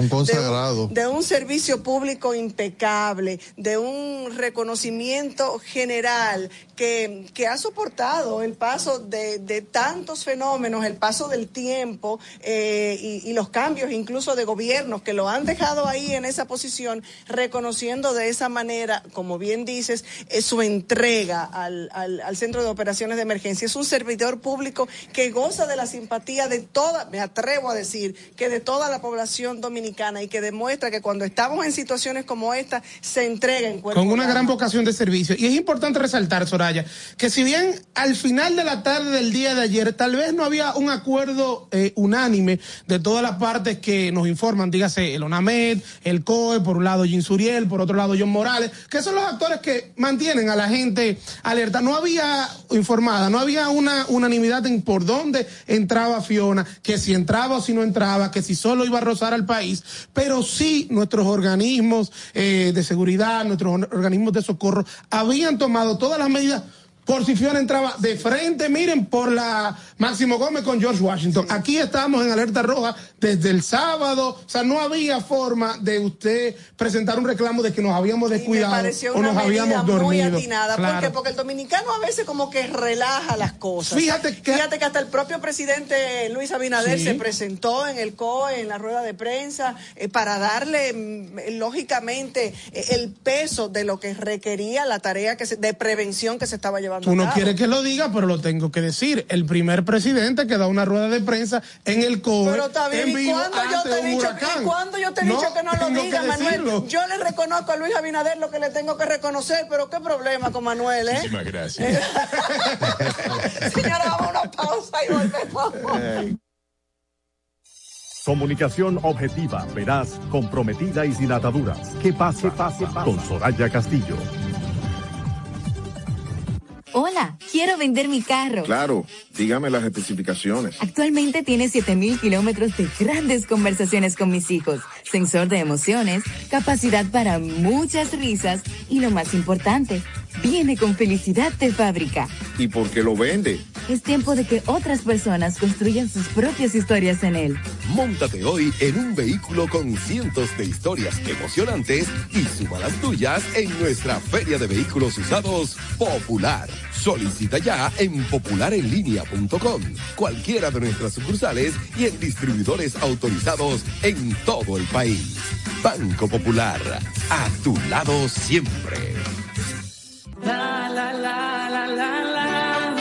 De, un servicio público impecable, de un reconocimiento general que, que ha soportado el paso de, de tantos fenómenos, el paso del tiempo eh, y, y los cambios incluso de gobiernos que lo han dejado ahí en esa posición, reconociendo de esa manera, como bien dices, su entrega al, al, Centro de Operaciones de Emergencia. Es un servidor público que goza de la simpatía de toda, me atrevo a decir, que de toda la población dominicana y que demuestra que cuando estamos en situaciones como esta, se entrega en cuerpo. Con una gran vocación de servicio. Y es importante resaltar, Soraya, que si bien al final de la tarde del día de ayer tal vez no había un acuerdo eh, unánime de toda la partes que nos informan, dígase el ONAMED, el COE, por un lado Jim Suriel, por otro lado John Morales, que son los actores que mantienen a la gente alerta. No había informada, no había una unanimidad en por dónde entraba Fiona, que si entraba o si no entraba, que si solo iba a rozar al país, pero sí nuestros organismos eh, de seguridad, nuestros organismos de socorro habían tomado todas las medidas por si Fiona entraba de frente, miren, por la Máximo Gómez con George Washington. Aquí estamos en alerta roja desde el sábado, o sea, no había forma de usted presentar un reclamo de que nos habíamos descuidado o nos habíamos dormido. Muy atinada, porque, porque el dominicano a veces como que relaja las cosas. Fíjate que, Fíjate que hasta el propio presidente Luis Abinader se presentó en el COE, en la rueda de prensa, eh, para darle, mm, lógicamente, eh, el peso de lo que requería la tarea que de prevención que se estaba llevando Tú no quieres que lo diga, pero lo tengo que decir. El primer presidente que da una rueda de prensa en el COE. Pero está bien, ¿y cuándo yo te he dicho, yo te he dicho que no lo diga, Manuel? Yo le reconozco a Luis Abinader lo que le tengo que reconocer, pero qué problema con Manuel, ¿eh? Muchísimas gracias. Señora, vamos a una pausa y volvemos. Comunicación objetiva, veraz, comprometida y sin ataduras. ¿Qué pasa? pase, pase. Con Soraya Castillo. Hola, quiero vender mi carro. Claro, dígame las especificaciones. Actualmente tiene 7000 kilómetros de grandes conversaciones con mis hijos, sensor de emociones, capacidad para muchas risas y lo más importante, viene con felicidad de fábrica. ¿Y por qué lo vende? Es tiempo de que otras personas construyan sus propias historias en él. Móntate hoy en un vehículo con cientos de historias emocionantes y suba las tuyas en nuestra Feria de Vehículos Usados Popular. Solicita ya en popularenlinea.com, cualquiera de nuestras sucursales y en distribuidores autorizados en todo el país. Banco Popular, a tu lado siempre. La, la, la, la, la, la.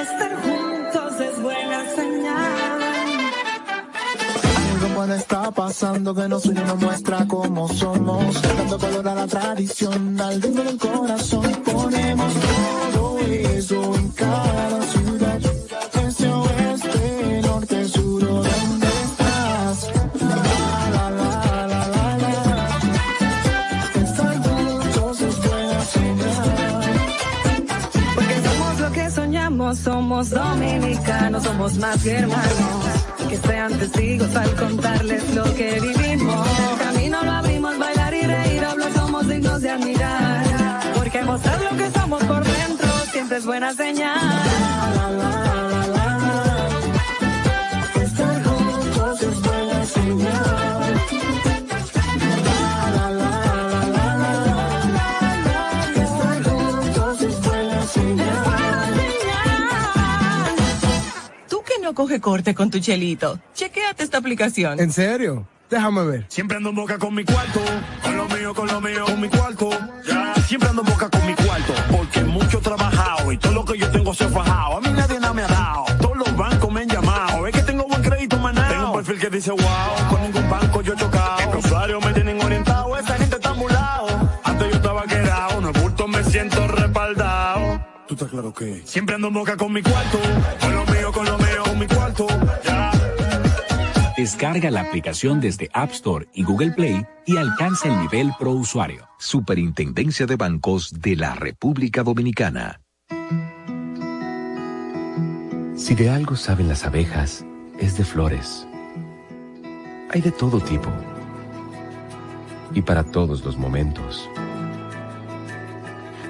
Estar juntos es buena señal. Puede estar pasando que nos une nos muestra cómo somos. Dando color a la tradición, al ritmo del corazón. Ponemos todo eso en cada ciudad. Este oeste, norte, sur, ¿dónde estás? La, la, la, la, la, la. Estar juntos es buena señal. Porque somos lo que soñamos, somos dominicanos, somos más que hermanos que sean testigos al contarles lo que vivimos. El camino lo abrimos, bailar y reír, hablar somos dignos de admirar. Porque mostrar lo que somos por dentro siempre es buena señal. Coge corte con tu chelito, chequéate esta aplicación. ¿En serio? Déjame ver. Siempre ando en boca con mi cuarto, con lo mío, con lo mío, con mi cuarto. Siempre ando en boca con mi cuarto, porque mucho he trabajado y todo lo que yo tengo se ha fajado. A mí nadie nada me ha dado, todos los bancos me han llamado. Es que tengo buen crédito, manao. Tengo un perfil que dice wow, estás claro que siempre ando en boca con mi cuarto, con lo mío, con lo mío, con mi cuarto. Ya. Descarga la aplicación desde App Store y Google Play y alcanza el nivel Pro Usuario. Superintendencia de Bancos de la República Dominicana. Si de algo saben las abejas, es de flores. Hay de todo tipo. Y para todos los momentos.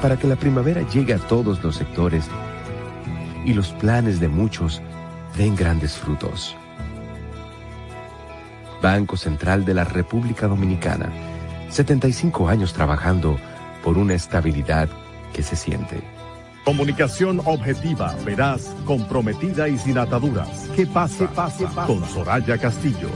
Para que la primavera llegue a todos los sectores y los planes de muchos den grandes frutos. Banco Central de la República Dominicana. 75 años trabajando por una estabilidad que se siente. Comunicación objetiva, veraz, comprometida y sin ataduras. Que pase, pase, pase. Con Soraya Castillo.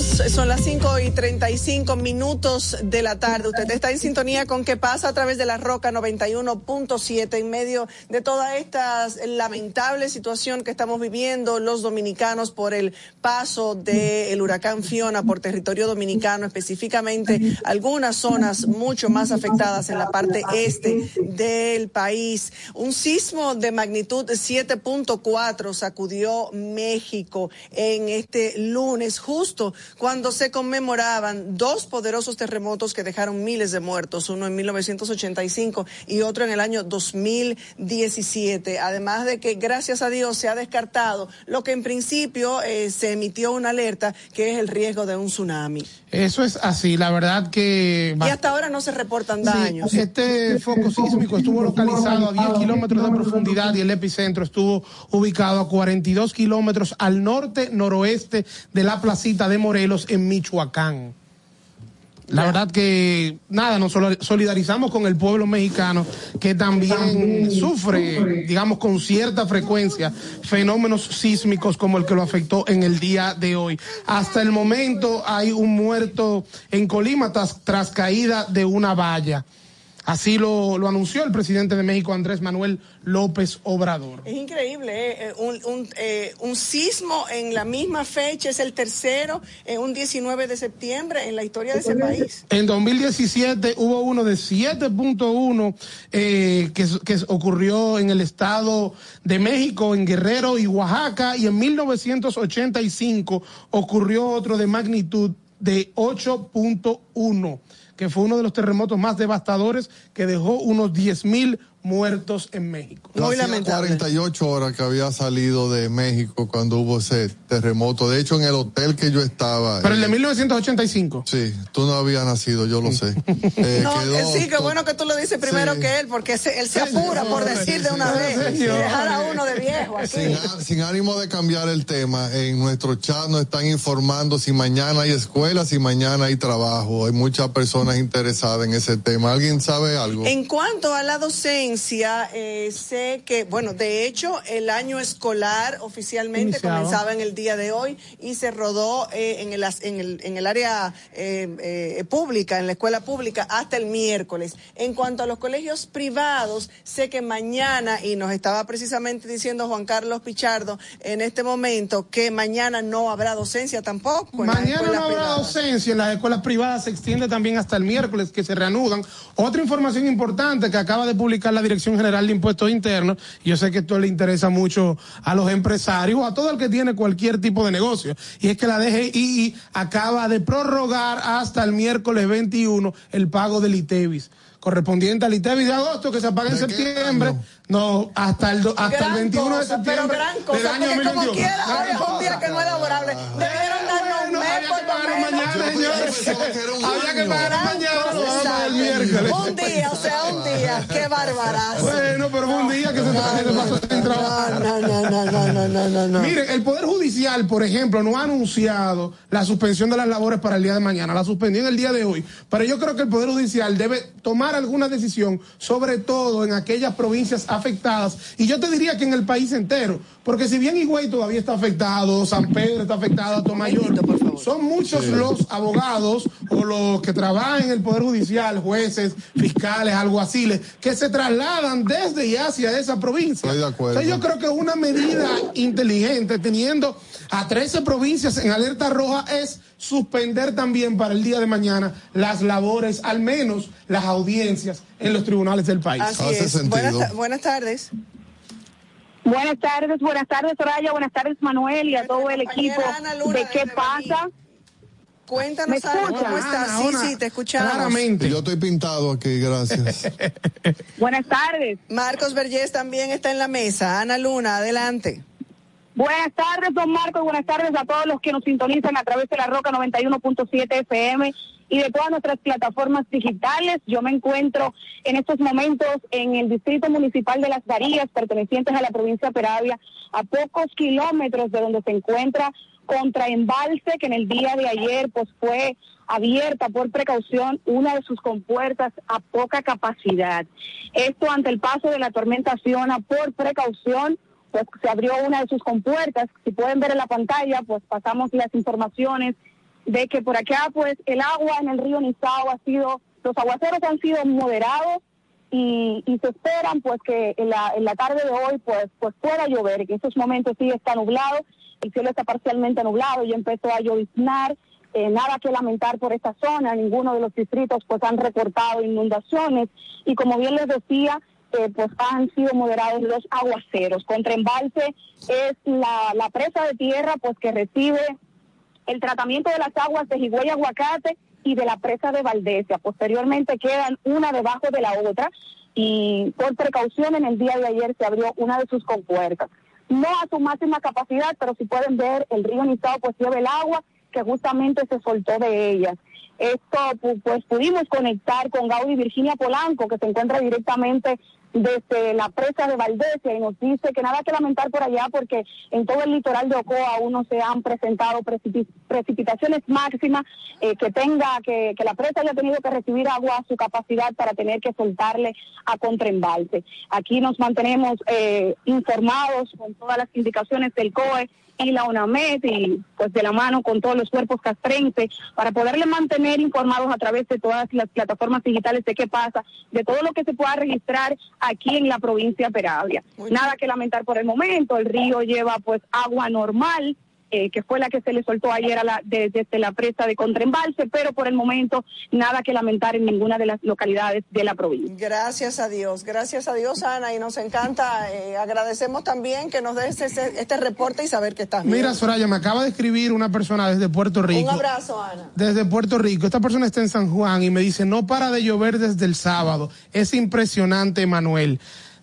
Son las 5 y 35 minutos de la tarde. Usted está en sintonía con qué pasa a través de la Roca 91.7 en medio de toda esta lamentable situación que estamos viviendo los dominicanos por el paso del huracán Fiona por territorio dominicano, específicamente algunas zonas mucho más afectadas en la parte este del país. Un sismo de magnitud 7.4 sacudió México en este lunes justo cuando se conmemoraban dos poderosos terremotos que dejaron miles de muertos, uno en 1985 y otro en el año 2017. Además de que, gracias a Dios, se ha descartado lo que en principio eh, se emitió una alerta, que es el riesgo de un tsunami. Eso es así, la verdad que... Y hasta ahora no se reportan daños. Sí, este foco sísmico estuvo localizado a 10 kilómetros de profundidad y el epicentro estuvo ubicado a 42 kilómetros al norte noroeste de la placita de Morelos en Michoacán. La verdad que nada, nos solidarizamos con el pueblo mexicano que también sufre, digamos, con cierta frecuencia fenómenos sísmicos como el que lo afectó en el día de hoy. Hasta el momento hay un muerto en Colima tras, tras caída de una valla. Así lo, lo, anunció el presidente de México, Andrés Manuel López Obrador. Es increíble, eh, un, un, eh, un, sismo en la misma fecha, es el tercero, eh, un 19 de septiembre en la historia de ese país. En 2017 hubo uno de 7.1 que, que ocurrió en el estado de México, en Guerrero y Oaxaca, y en 1985 ocurrió otro de magnitud de 8.1 que fue uno de los terremotos más devastadores que dejó unos 10 mil muertos en México. Muy lamentable. 48 horas que había salido de México cuando hubo ese terremoto. De hecho, en el hotel que yo estaba. Pero el de 1985. Sí, tú no habías nacido, yo lo sé. Eh, no, quedó, sí, qué bueno que tú lo dices primero sí. que él, porque se, él se apura por decir de una vez y dejar a uno de viejo aquí. Sin, sin, ánimo de cambiar el tema, en nuestro chat nos están informando si mañana hay escuela, si mañana hay trabajo. Hay muchas personas interesadas en ese tema. ¿Alguien sabe algo? En cuanto a la docencia, eh, sé que, bueno, de hecho, el año escolar oficialmente comenzaba en el día de hoy y se rodó eh, en, el, en, el, en el área eh, pública, en la escuela pública, hasta el miércoles. En cuanto a los colegios privados, sé que mañana, y nos estaba precisamente diciendo Juan Carlos Pichardo en este momento, que mañana no habrá docencia tampoco. mañana no habrá docencia en las escuelas privadas se extiende también hasta el miércoles que se reanudan. Otra información importante que acaba de publicar la Dirección General de Impuestos Internos, yo sé que esto le interesa mucho a los empresarios o a todo el que tiene cualquier tipo de negocio, y es que la DGI acaba de prorrogar hasta el miércoles 21 el pago del ITEVIS correspondiente al ITEVIS de agosto que se apaga en septiembre. No, hasta el, do- hasta el Gran 21 de septiembre Pero gran del cosa, año porque como 2021. quiera, señores. Había que pagar Gran mañana, lo vamos a pagar el miércoles. Un día, o sea, un día. Qué barbarazo. Bueno, pero un día que se, pasó sin trabajar. No, no, no, no, no, no, no, no. Miren, el Poder Judicial, por ejemplo, no ha anunciado la suspensión de las labores para el día de mañana. La suspendió en el día de hoy. Pero yo creo que el Poder Judicial debe tomar alguna decisión, sobre todo en aquellas provincias afectadas. Y yo te diría que en el país entero. Porque si bien Higüey todavía está afectado, San Pedro está afectado, Tomayor, son muchos los abogados o los que trabajan en el Poder Judicial, jueces, fiscales, alguaciles, que se trasladan desde y hacia esa provincia. Estoy de acuerdo. Entonces, yo creo que una medida inteligente, teniendo a 13 provincias en alerta roja, es suspender también para el día de mañana las labores, al menos las audiencias en los tribunales del país. Así es. Buenas tardes. Buenas tardes, buenas tardes Soraya, buenas tardes Manuel y a todo el equipo de qué pasa. Cuéntanos, ¿Me Ana, escuchan? ¿cómo estás? Sí, sí, te escuchamos. Yo estoy pintado aquí, gracias. Buenas tardes. Marcos Vergés también está en la mesa. Ana Luna, adelante. Buenas tardes, don Marcos, buenas tardes a todos los que nos sintonizan a través de la Roca 91.7 FM y de todas nuestras plataformas digitales. Yo me encuentro en estos momentos en el Distrito Municipal de Las Varillas, pertenecientes a la provincia de Peravia, a pocos kilómetros de donde se encuentra Contraembalse, que en el día de ayer pues fue abierta por precaución una de sus compuertas a poca capacidad. Esto ante el paso de la tormenta Fiona por precaución pues se abrió una de sus compuertas. Si pueden ver en la pantalla, pues pasamos las informaciones de que por acá, pues el agua en el río Nizao ha sido, los aguaceros han sido moderados y, y se esperan pues que en la, en la tarde de hoy pues, pues pueda llover, que en estos momentos sí está nublado, el cielo está parcialmente nublado y empezó a lloviznar. Eh, nada que lamentar por esta zona, ninguno de los distritos pues han reportado inundaciones y como bien les decía, eh, pues han sido moderados los aguaceros. Contra embalse es la, la presa de tierra pues que recibe el tratamiento de las aguas de Higüey Aguacate y de la presa de Valdesia. Posteriormente quedan una debajo de la otra y por precaución en el día de ayer se abrió una de sus compuertas. No a su máxima capacidad, pero si pueden ver, el río Nizao pues lleva el agua que justamente se soltó de ellas. Esto, pu- pues pudimos conectar con Gaudi Virginia Polanco, que se encuentra directamente desde la presa de Valdesia y nos dice que nada que lamentar por allá porque en todo el litoral de Ocoa aún no se han presentado precipi- precipitaciones máximas eh, que tenga, que, que la presa haya tenido que recibir agua a su capacidad para tener que soltarle a contraembalse. Aquí nos mantenemos eh, informados con todas las indicaciones del COE y la UNAMED y pues de la mano con todos los cuerpos castrenses para poderle mantener informados a través de todas las plataformas digitales de qué pasa, de todo lo que se pueda registrar aquí en la provincia de Peravia. Nada que lamentar por el momento, el río lleva pues agua normal, eh, que fue la que se le soltó ayer a la, de- desde la presa de Contraembalse, pero por el momento nada que lamentar en ninguna de las localidades de la provincia. Gracias a Dios, gracias a Dios, Ana, y nos encanta. eh, agradecemos también que nos des ese- este reporte y saber que estás bien. Mira, Soraya, me acaba de escribir una persona desde Puerto Rico. Un abrazo, Ana. Desde Puerto Rico. Esta persona está en San Juan y me dice, no para de llover desde el sábado. Es impresionante, Manuel.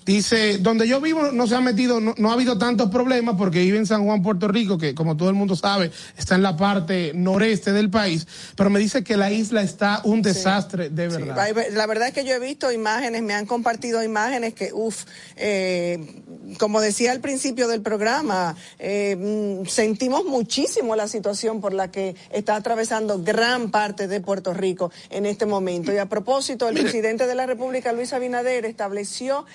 Dice, donde yo vivo no se ha metido, no, no ha habido tantos problemas porque vive en San Juan, Puerto Rico, que como todo el mundo sabe, está en la parte noreste del país, pero me dice que la isla está un desastre de verdad. La verdad es que yo he visto imágenes, me han compartido imágenes que, uff, eh, como decía al principio del programa, eh, mm, sentimos muchísimo la situación por la que está atravesando gran parte de Puerto Rico en este momento. Y a propósito, el presidente de la República, Luis Abinader, estableció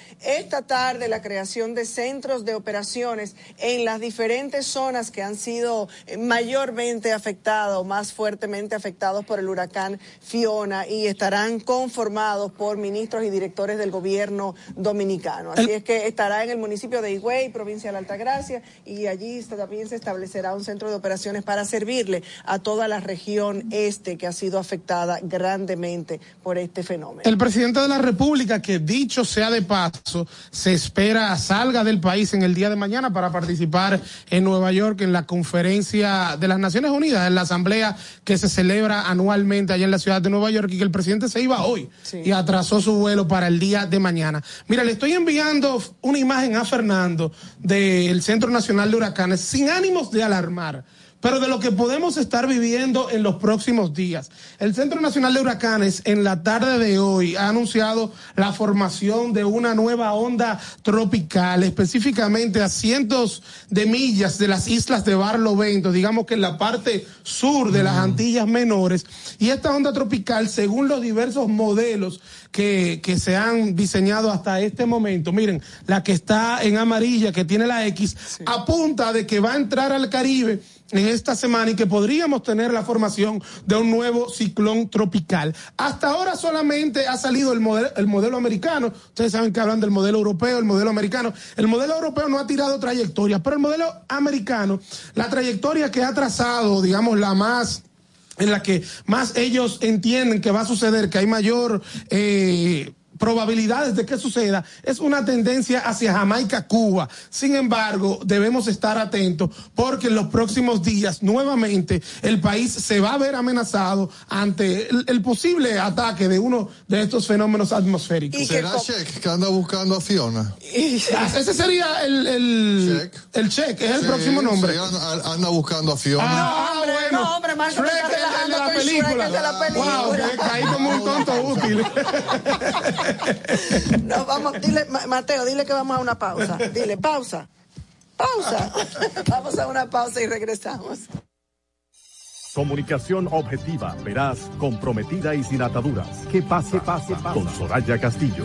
esta tarde la creación de centros de operaciones en las diferentes zonas que han sido eh, mayormente afectados, más fuertemente afectados por el huracán Fiona y estarán conformados por ministros y directores del gobierno dominicano. Así es que estará en el municipio de Higüey, provincia de Altagracia, y allí también se establecerá un centro de operaciones para servirle a toda la región este que ha sido afectada grandemente por este fenómeno. El presidente de la República, que dicho sea de paso, se espera salga del país en el día de mañana para participar en Nueva York en la conferencia de las Naciones Unidas, en la asamblea que se celebra anualmente allá en la ciudad de Nueva York y que el presidente se iba hoy y atrasó su vuelo para el día de mañana. Mira, le estoy enviando una imagen a Fernando del Centro Nacional de Huracanes sin ánimos de alarmar pero de lo que podemos estar viviendo en los próximos días. El Centro Nacional de Huracanes en la tarde de hoy ha anunciado la formación de una nueva onda tropical, específicamente a cientos de millas de las islas de Barlovento, digamos que en la parte sur de las Antillas Menores. Y esta onda tropical, según los diversos modelos que, que se han diseñado hasta este momento, miren, la que está en amarilla, que tiene la X, apunta de que va a entrar al Caribe en esta semana y que podríamos tener la formación de un nuevo ciclón tropical. Hasta ahora solamente ha salido el modelo, el modelo americano. Ustedes saben que hablan del modelo europeo, el modelo americano. El modelo europeo no ha tirado trayectoria, pero el modelo americano, la trayectoria que ha trazado, digamos, la más en la que más ellos entienden que va a suceder, que hay mayor eh, probabilidades de que suceda es una tendencia hacia Jamaica, Cuba. Sin embargo, debemos estar atentos porque en los próximos días nuevamente el país se va a ver amenazado ante el, posible ataque de uno de estos fenómenos atmosféricos. ¿Será Check que anda buscando a Fiona? Ese sería el, el check. El check, es el próximo nombre. Sí, anda, anda, buscando a Fiona. Ah, no, hombre, bueno. no, hombre, Marco, Shrek, el, de la película. el de la película. Wow, que caí como un tonto útil. No, vamos, dile, Mateo, dile que vamos a una pausa. Dile, pausa. Pausa. Vamos a una pausa y regresamos. Comunicación objetiva, veraz, comprometida y sin ataduras. Que pase, pase, pase. Con Soraya Castillo.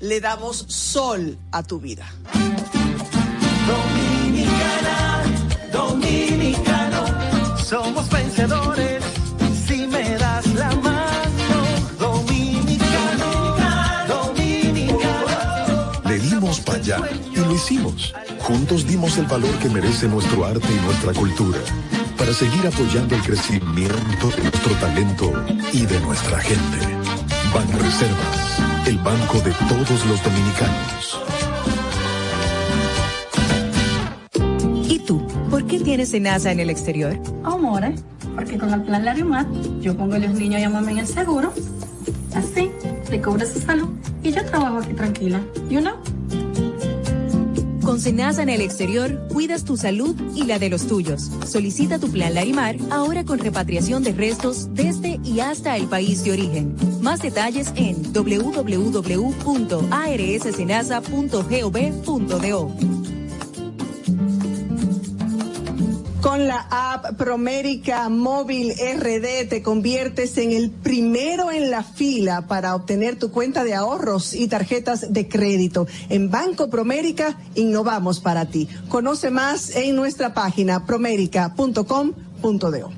le damos sol a tu vida. Dominicana, dominicano, somos vencedores si me das la mano. Dominicano, dominicano. Le dimos para allá y lo hicimos. Juntos dimos el valor que merece nuestro arte y nuestra cultura para seguir apoyando el crecimiento de nuestro talento y de nuestra gente. Banreservas, el banco de todos los dominicanos. ¿Y tú? ¿Por qué tienes SENASA en el exterior? Amore, porque con el plan Larimat yo pongo a los niños y a mamá en el seguro. Así, le cobro su salud y yo trabajo aquí tranquila. You know? Con Senasa en el exterior, cuidas tu salud y la de los tuyos. Solicita tu plan Larimar ahora con repatriación de restos desde y hasta el país de origen. Más detalles en www.arssenasa.gov.do. Con la app Promérica Móvil RD te conviertes en el primero en la fila para obtener tu cuenta de ahorros y tarjetas de crédito. En Banco Promérica innovamos para ti. Conoce más en nuestra página promérica.com.do.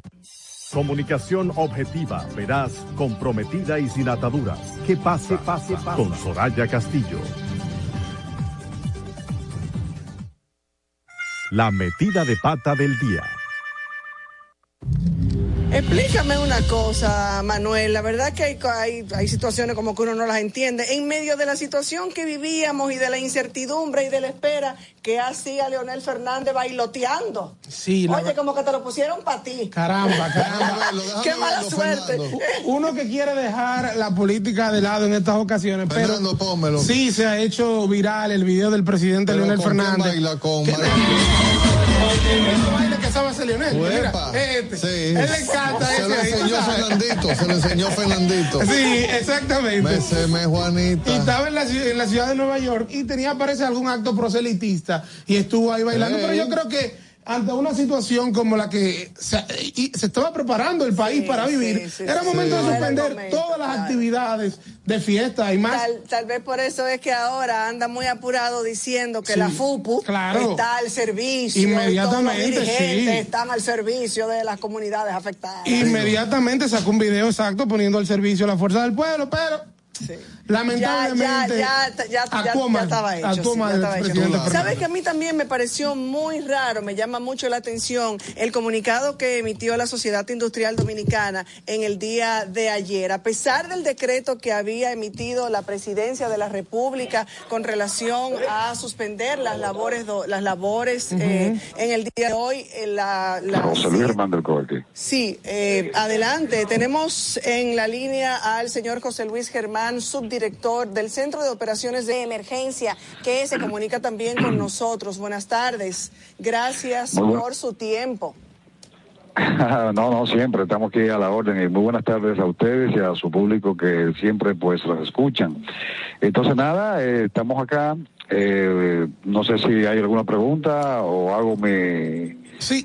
Comunicación objetiva, veraz, comprometida y sin ataduras. Que pase, pase, pase. Con Soraya Castillo. La metida de pata del día. Explícame una cosa, Manuel. La verdad que hay, hay, hay situaciones como que uno no las entiende. En medio de la situación que vivíamos y de la incertidumbre y de la espera, que hacía Leonel Fernández bailoteando? Sí, la Oye, como que te lo pusieron para ti. Caramba, caramba. Qué mala suerte. Uno que quiere dejar la política de lado en estas ocasiones, pero sí se ha hecho viral el video del presidente Pero Leonel ¿con quién Fernández. baila? Con Que- que sabe hacer. Mira, este. Sí. Él le encanta Se lo enseñó. Fernandito, se lo enseñó Fernandito. Sí, exactamente. Béseme, Juanita. Y estaba en la, en la ciudad de Nueva York y tenía, parece, algún acto proselitista y estuvo ahí bailando. Pero yo creo que ante una situación como la que se, y se estaba preparando el país para vivir, sí, era momento sí. de suspender momento, todas las claro. actividades de fiesta y más. Tal, tal vez por eso es que ahora anda muy apurado diciendo que Sí, la FUPU claro. está al servicio. Inmediatamente, todos los sí. están al servicio de las comunidades afectadas. Inmediatamente sacó un video exacto poniendo al servicio a la fuerza del pueblo, pero lamentablemente ya, ya, ya, ya, actuó ya mal, sí. ¿Sabes que a mí también me pareció muy raro, me llama mucho la atención el comunicado que emitió la Sociedad Industrial Dominicana en el día de ayer? A pesar del decreto que había emitido la Presidencia de la República con relación a suspender las labores, do- las labores eh, en el día de hoy, eh, la, la- José Luis Germán del Corte. Sí, eh, adelante. Tenemos en la línea al señor José Luis Germán, subdirector del Centro de Operaciones de Emergencia, que se comunica también con nosotros. Buenas tardes. Gracias por su tiempo. no, no, siempre estamos aquí a la orden y muy buenas tardes a ustedes y a su público que siempre pues los escuchan. Entonces nada, eh, estamos acá. eh, no sé si hay alguna pregunta o hago mi,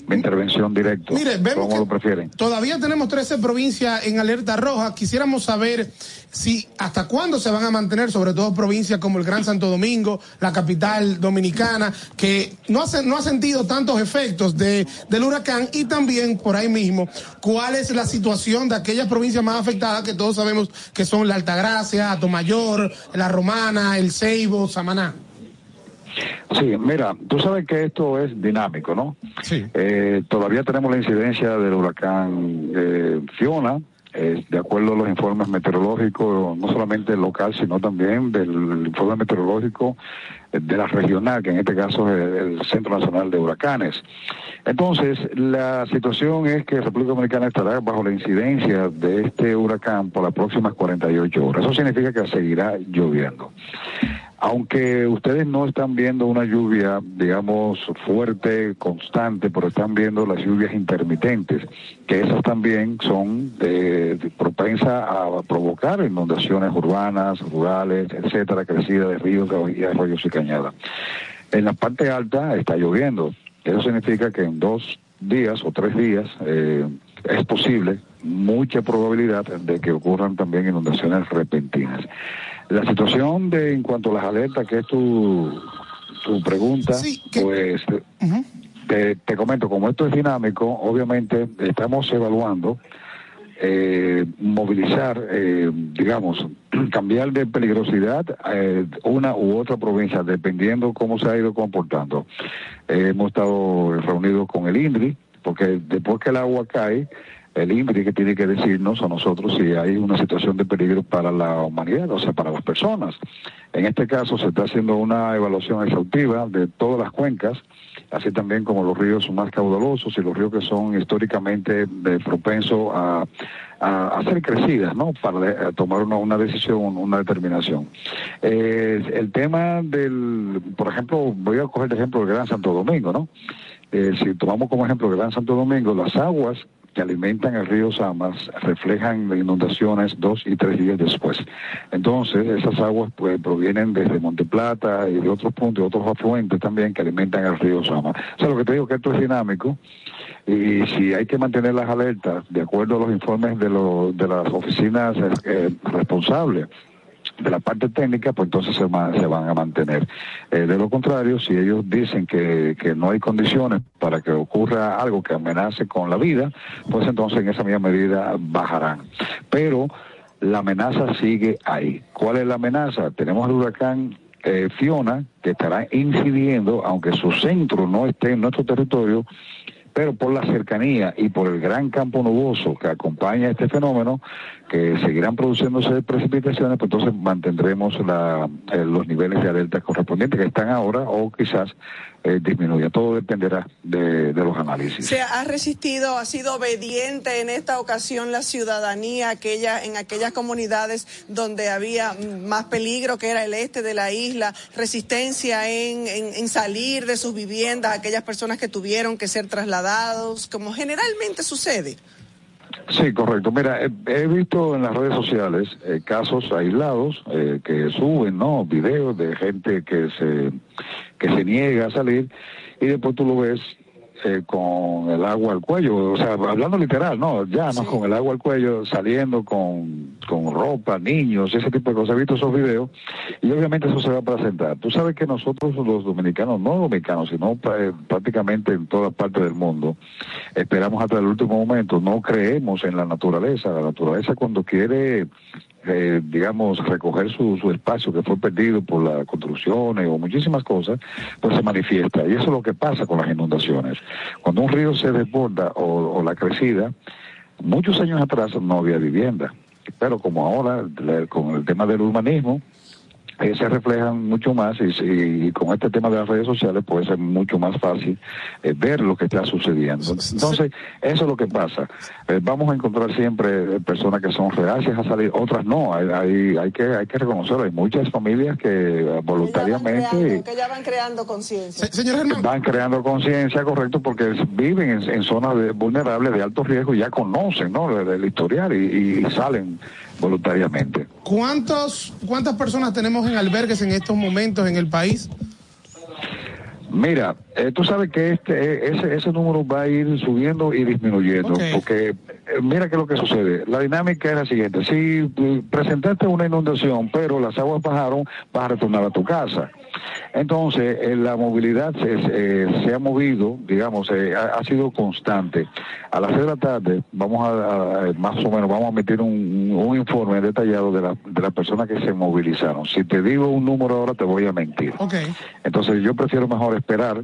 mi intervención directa. Mire, vemos ¿Cómo que- lo prefieren? Todavía tenemos 13 provincias en alerta roja. Quisiéramos saber si hasta cuándo se van a mantener, sobre todo provincias como el Gran Santo Domingo, la capital dominicana, que no ha, no ha sentido tantos efectos de, del huracán y también por ahí mismo cuál es la situación de aquellas provincias más afectadas que todos sabemos que son la Altagracia, Atomayor, la Romana, el Ceibo, Samaná. Sí, mira, tú sabes que esto es dinámico, ¿no? Sí. Eh, todavía tenemos la incidencia del huracán eh, Fiona, eh, de acuerdo a los informes meteorológicos, no solamente local, sino también del informe meteorológico de la regional, que en este caso es el, el Centro Nacional de Huracanes. Entonces, la situación es que República Dominicana estará bajo la incidencia de este huracán por las próximas 48 horas. Eso significa que seguirá lloviendo. Aunque ustedes no están viendo una lluvia, digamos, fuerte, constante, pero están viendo las lluvias intermitentes, que esas también son eh, propensas a provocar inundaciones urbanas, rurales, etcétera, crecida de ríos y arroyos y cañadas. En la parte alta está lloviendo. Eso significa que en dos días o tres días eh, es posible, mucha probabilidad de que ocurran también inundaciones repentinas. La situación de en cuanto a las alertas, que es tu, tu pregunta, pues te, te comento, como esto es dinámico, obviamente estamos evaluando eh, movilizar, eh, digamos, cambiar de peligrosidad eh, una u otra provincia, dependiendo cómo se ha ido comportando. Eh, hemos estado reunidos con el INDRI, porque después que el agua cae, el INDRI que tiene que decirnos a nosotros si hay una situación de peligro para la humanidad, o sea, para las personas. En este caso se está haciendo una evaluación exhaustiva de todas las cuencas, así también como los ríos más caudalosos y los ríos que son históricamente eh, propensos a, a, ser crecidas, ¿no? Para a tomar una, decisión, una determinación. Eh, el tema del, por ejemplo, voy a coger el ejemplo del Gran Santo Domingo, ¿no? Eh, si tomamos como ejemplo el Gran Santo Domingo, las aguas que alimentan el río Samas reflejan inundaciones dos y tres días después. Entonces, esas aguas pues provienen desde Monte Plata y de otros puntos, de otros afluentes también que alimentan el río Samas. O sea, lo que te digo que esto es dinámico y si hay que mantener las alertas de acuerdo a los informes de, lo- de las oficinas eh, responsables de la parte técnica, pues entonces se, van a mantener. Eh, de lo contrario, si ellos dicen que, que no hay condiciones para que ocurra algo que amenace con la vida, pues entonces en esa misma medida bajarán. Pero la amenaza sigue ahí. ¿Cuál es la amenaza? Tenemos el huracán eh, Fiona, que estará incidiendo, aunque su centro no esté en nuestro territorio, pero por la cercanía y por el gran campo nuboso que acompaña este fenómeno, que seguirán produciéndose precipitaciones, pues entonces mantendremos la, eh, los niveles de alerta correspondientes que están ahora o quizás eh. Todo dependerá de, de los análisis. Se ha resistido, ha sido obediente en esta ocasión la ciudadanía aquella, en aquellas comunidades donde había más peligro, que era el este de la isla, resistencia en, en, en salir de sus viviendas, aquellas personas que tuvieron que ser trasladados, como generalmente sucede. Sí, correcto. Mira, he, visto en las redes sociales eh, casos aislados eh, que suben, ¿no? Videos de gente que se que se niega a salir y después tú lo ves eh, con el agua al cuello, o sea, hablando literal, ¿no? Ya, ¿no? Con el agua al cuello, saliendo con, con ropa, niños, ese tipo de cosas. He visto esos videos y obviamente eso se va a presentar. Tú sabes que nosotros los dominicanos, no dominicanos, sino eh, prácticamente en todas partes del mundo, esperamos hasta el último momento, no creemos en la naturaleza. La naturaleza cuando quiere eh, digamos, recoger su, su espacio que fue perdido por las construcciones o muchísimas cosas, pues se manifiesta. Y eso es lo que pasa con las inundaciones. Cuando un río se desborda o, o la crecida, muchos años atrás no había vivienda. Pero como ahora, con el tema del urbanismo, eh, se reflejan mucho más y, y con este tema de las redes sociales puede ser mucho más fácil eh, ver lo que está sucediendo. Entonces, eso es lo que pasa. Eh, vamos a encontrar siempre eh, personas que son reacias a salir, otras no. Hay, hay, hay que hay que reconocerlo. Hay muchas familias que voluntariamente Que ya van creando conciencia. van creando conciencia, correcto, porque viven en, en zonas de- vulnerables de alto riesgo y ya conocen ¿no? del, del historial y, y salen voluntariamente. ¿Cuántos, ¿Cuántas personas tenemos en albergues en estos momentos en el país? Mira, eh, tú sabes que este eh, ese, ese número va a ir subiendo y disminuyendo, porque eh, mira qué es lo que sucede. La dinámica es la siguiente: si eh, presentaste una inundación, pero las aguas bajaron, vas a retornar a tu casa. Entonces, eh, la movilidad se, eh, se ha movido, digamos, eh, ha, ha sido constante. A las seis de la tarde, vamos a, a- más o menos, vamos a meter un, un informe detallado de, la, de las personas que se movilizaron. Si te digo un número ahora, te voy a mentir. Ok. Entonces yo prefiero mejor esperar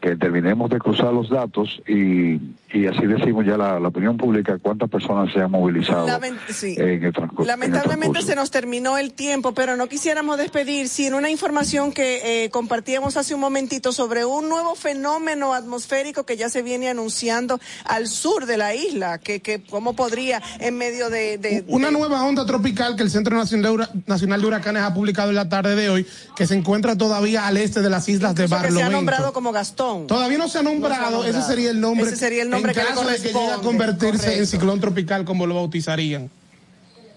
que terminemos de cruzar los datos y, y así decimos ya la, la opinión pública cuántas personas se han movilizado Lament- sí. en el transcurso. Lamentablemente se nos terminó el tiempo, pero no quisiéramos despedir sin una información que eh, compartíamos hace un momentito sobre un nuevo fenómeno atmosférico que ya se viene anunciando al sur de la isla, que, que cómo podría en medio de... de- Una nueva onda tropical que el Centro Nacional de, Huracanes ha publicado en la tarde de hoy, que se encuentra todavía al este de las islas de Incluso que se ha Barlovento. nombrado como Gastón. Todavía no se ha nombrado, ese sería el nombre. Ese sería el nombre en que le caso de que llegue a corresponde, convertirse en correcto. ciclón tropical, como lo bautizarían.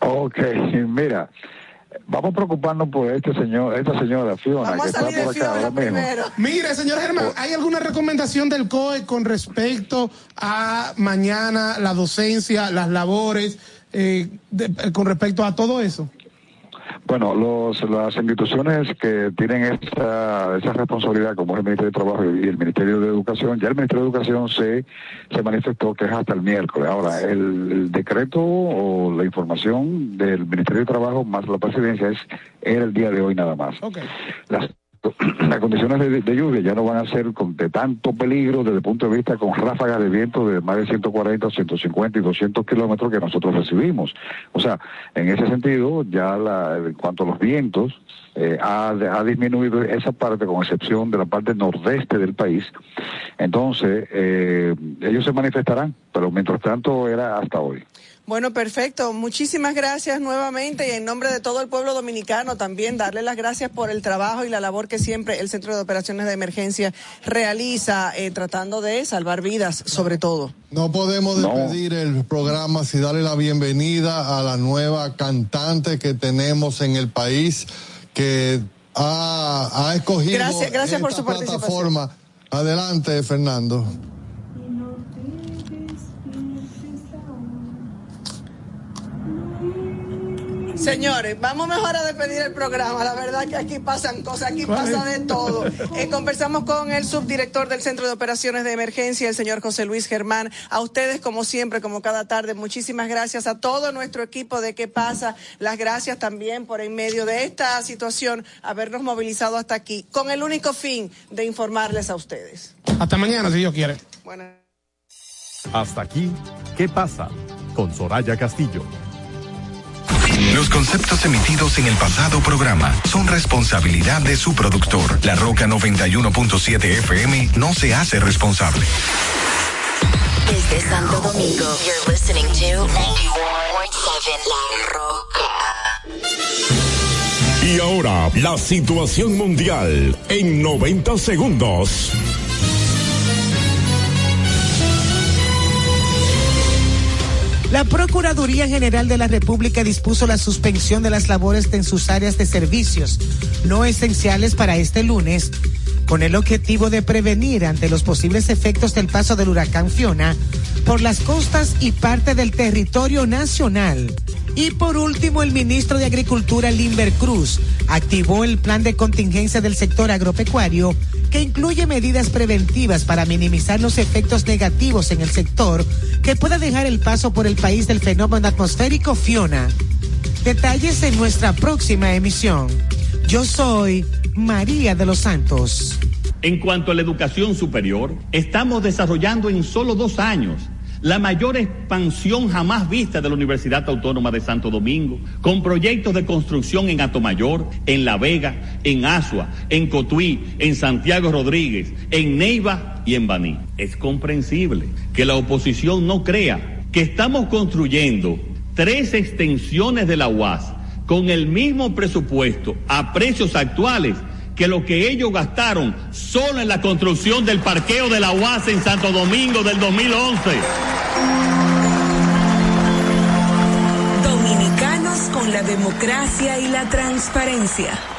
Ok, mira, vamos a preocuparnos por este señor, esta señora Fiona, que está por acá ahora mismo. Mire, señor Germán, ¿hay alguna recomendación del COE con respecto a mañana, la docencia, las labores, eh, de- eh, con respecto a todo eso? Bueno, los, las instituciones que tienen esa, esa responsabilidad, como es el Ministerio de Trabajo y el Ministerio de Educación, ya el Ministerio de Educación se, se manifestó que es hasta el miércoles. Ahora, el, el decreto o la información del Ministerio de Trabajo más la presidencia es era el día de hoy nada más. Las, las condiciones de, lluvia ya no van a ser con, de tanto peligro desde el punto de vista con ráfagas de viento de más de 140, 150 y 200 kilómetros que nosotros recibimos. O sea, en ese sentido, ya la, en cuanto a los vientos, eh, ha, ha disminuido esa parte con excepción de la parte nordeste del país. Entonces, eh, ellos se manifestarán, pero mientras tanto era hasta hoy. Bueno, perfecto. Muchísimas gracias nuevamente y en nombre de todo el pueblo dominicano también darle las gracias por el trabajo y la labor que siempre el Centro de Operaciones de Emergencia realiza eh, tratando de salvar vidas, sobre todo. No podemos despedir el programa sin darle la bienvenida a la nueva cantante que tenemos en el país que ha, ha escogido Gracias- gracias por su participación. plataforma. Adelante, Fernando. Señores, vamos mejor a despedir el programa. La verdad que aquí pasan cosas, aquí pasa de todo. Eh, conversamos con el subdirector del Centro de Operaciones de Emergencia, el señor José Luis Germán. A ustedes, como siempre, como cada tarde, muchísimas gracias a todo nuestro equipo de ¿Qué pasa? Las gracias también por en medio de esta situación habernos movilizado hasta aquí, con el único fin de informarles a ustedes. Hasta mañana, si Dios quiere. Buenas Hasta aquí, ¿qué pasa? Con Soraya Castillo. Los conceptos emitidos en el pasado programa son responsabilidad de su productor. La Roca 91.7 FM no se hace responsable. Desde Santo Domingo, you're listening to 91.7 La Roca. Y ahora, la situación mundial en 90 segundos. La Procuraduría General de la República dispuso la suspensión de las labores en sus áreas de servicios no esenciales para este lunes, con el objetivo de prevenir ante los posibles efectos del paso del huracán Fiona por las costas y parte del territorio nacional. Y por último, el ministro de Agricultura, Limber Cruz, activó el plan de contingencia del sector agropecuario que incluye medidas preventivas para minimizar los efectos negativos en el sector que pueda dejar el paso por el país del fenómeno atmosférico Fiona. Detalles en nuestra próxima emisión. Yo soy María de los Santos. En cuanto a la educación superior, estamos desarrollando en solo dos años la mayor expansión jamás vista de la Universidad Autónoma de Santo Domingo, con proyectos de construcción en Atomayor, en La Vega, en Asua, en Cotuí, en Santiago Rodríguez, en Neiva y en Baní. Es comprensible que la oposición no crea que estamos construyendo tres extensiones de la UAS con el mismo presupuesto a precios actuales que lo que ellos gastaron solo en la construcción del parqueo de la UAS en Santo Domingo del 2011. Dominicanos con la democracia y la transparencia.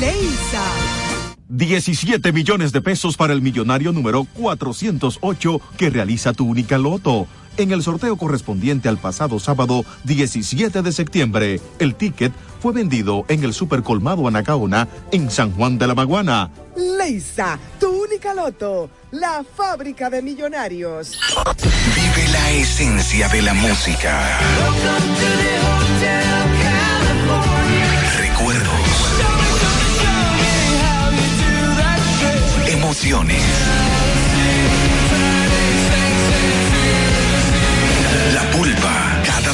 Leisa. 17 millones de pesos para el millonario número 408 que realiza tu única loto. En el sorteo correspondiente al pasado sábado 17 de septiembre, el ticket fue vendido en el Supercolmado Anacaona en San Juan de la Maguana. Leisa, tu única loto, la fábrica de millonarios. Vive la esencia de la música. Recuerdos. Emociones. La pulpa,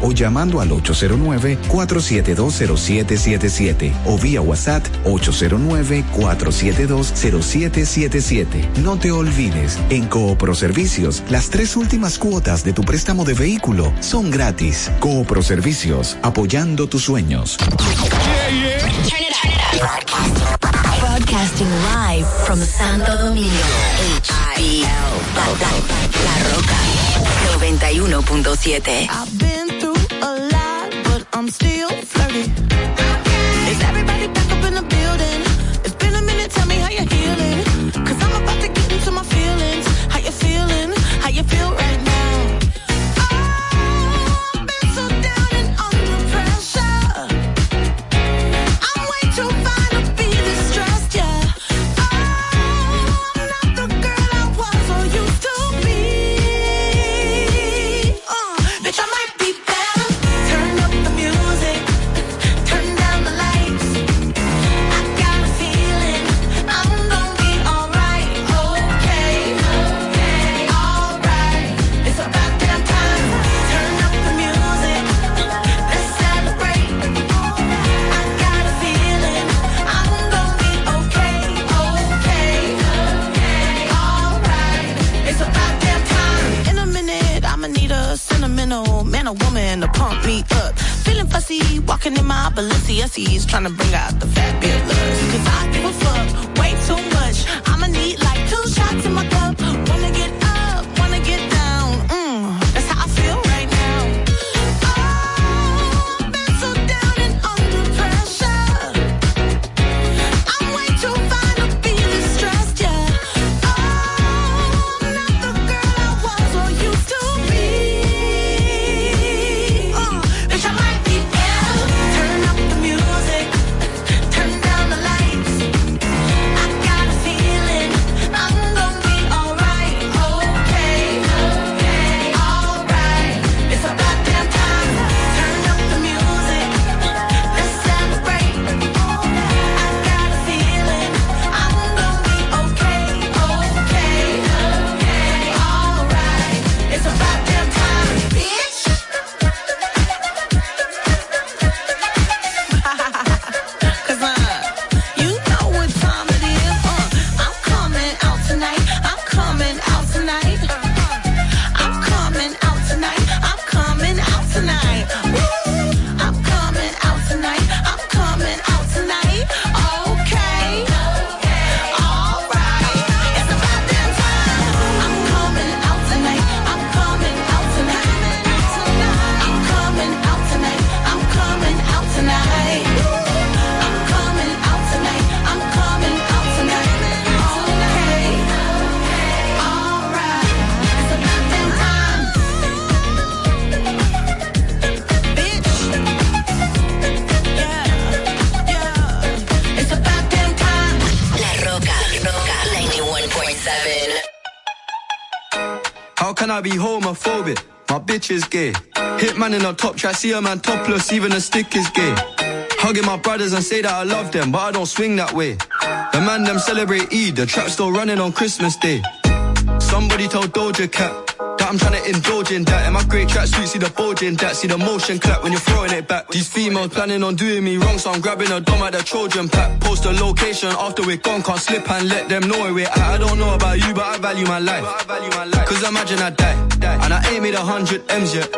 o llamando al 809-4720777 o vía WhatsApp 809-4720777. No te olvides, en Coopro Servicios, las tres últimas cuotas de tu préstamo de vehículo son gratis. Coopro Servicios, apoyando tus sueños. Broadcasting live from Santo Domingo. HBL. La, Roca 91.7. I'm still flirty. Balenciennes, trying to bring out the fabulous. Cause I give a fuck A top try, see a man topless, even a stick is gay. Hugging my brothers and say that I love them, but I don't swing that way. The man them celebrate Eid, the trap still running on Christmas Day. Somebody told Doja Cat that I'm trying to indulge in that. In my great tracksuit, see the bulge in that. See the motion clap when you're throwing it back. These females planning on doing me wrong, so I'm grabbing a dom at the Trojan pack. Post a location after we're gone, can't slip and let them know where we're at. I don't know about you, but I value my life. Cause imagine I die, and I ain't made a hundred M's yet.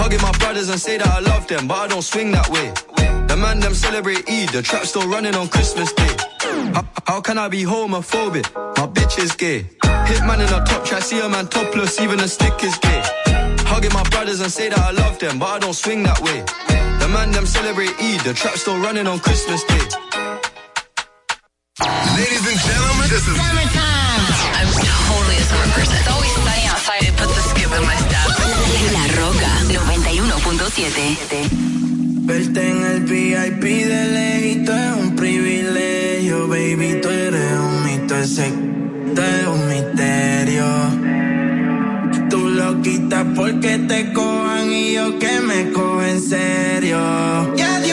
Hugging my brothers and say that I love them, but I don't swing that way. The man them celebrate Eid, the trap still running on Christmas Day. How, how can I be homophobic? My bitch is gay. Hitman in a top try, see a man topless, even a stick is gay. Hugging my brothers and say that I love them, but I don't swing that way. The man them celebrate Eid, the trap still running on Christmas Day. Ladies and gentlemen, this is Summertime. I'm totally a summer person. It's always sunny 91.7. Verte en el VIP de lejito es un privilegio, baby, tú eres un mito, ese eres un misterio. Tú lo quitas porque te cojan y yo que me cojo en serio. Y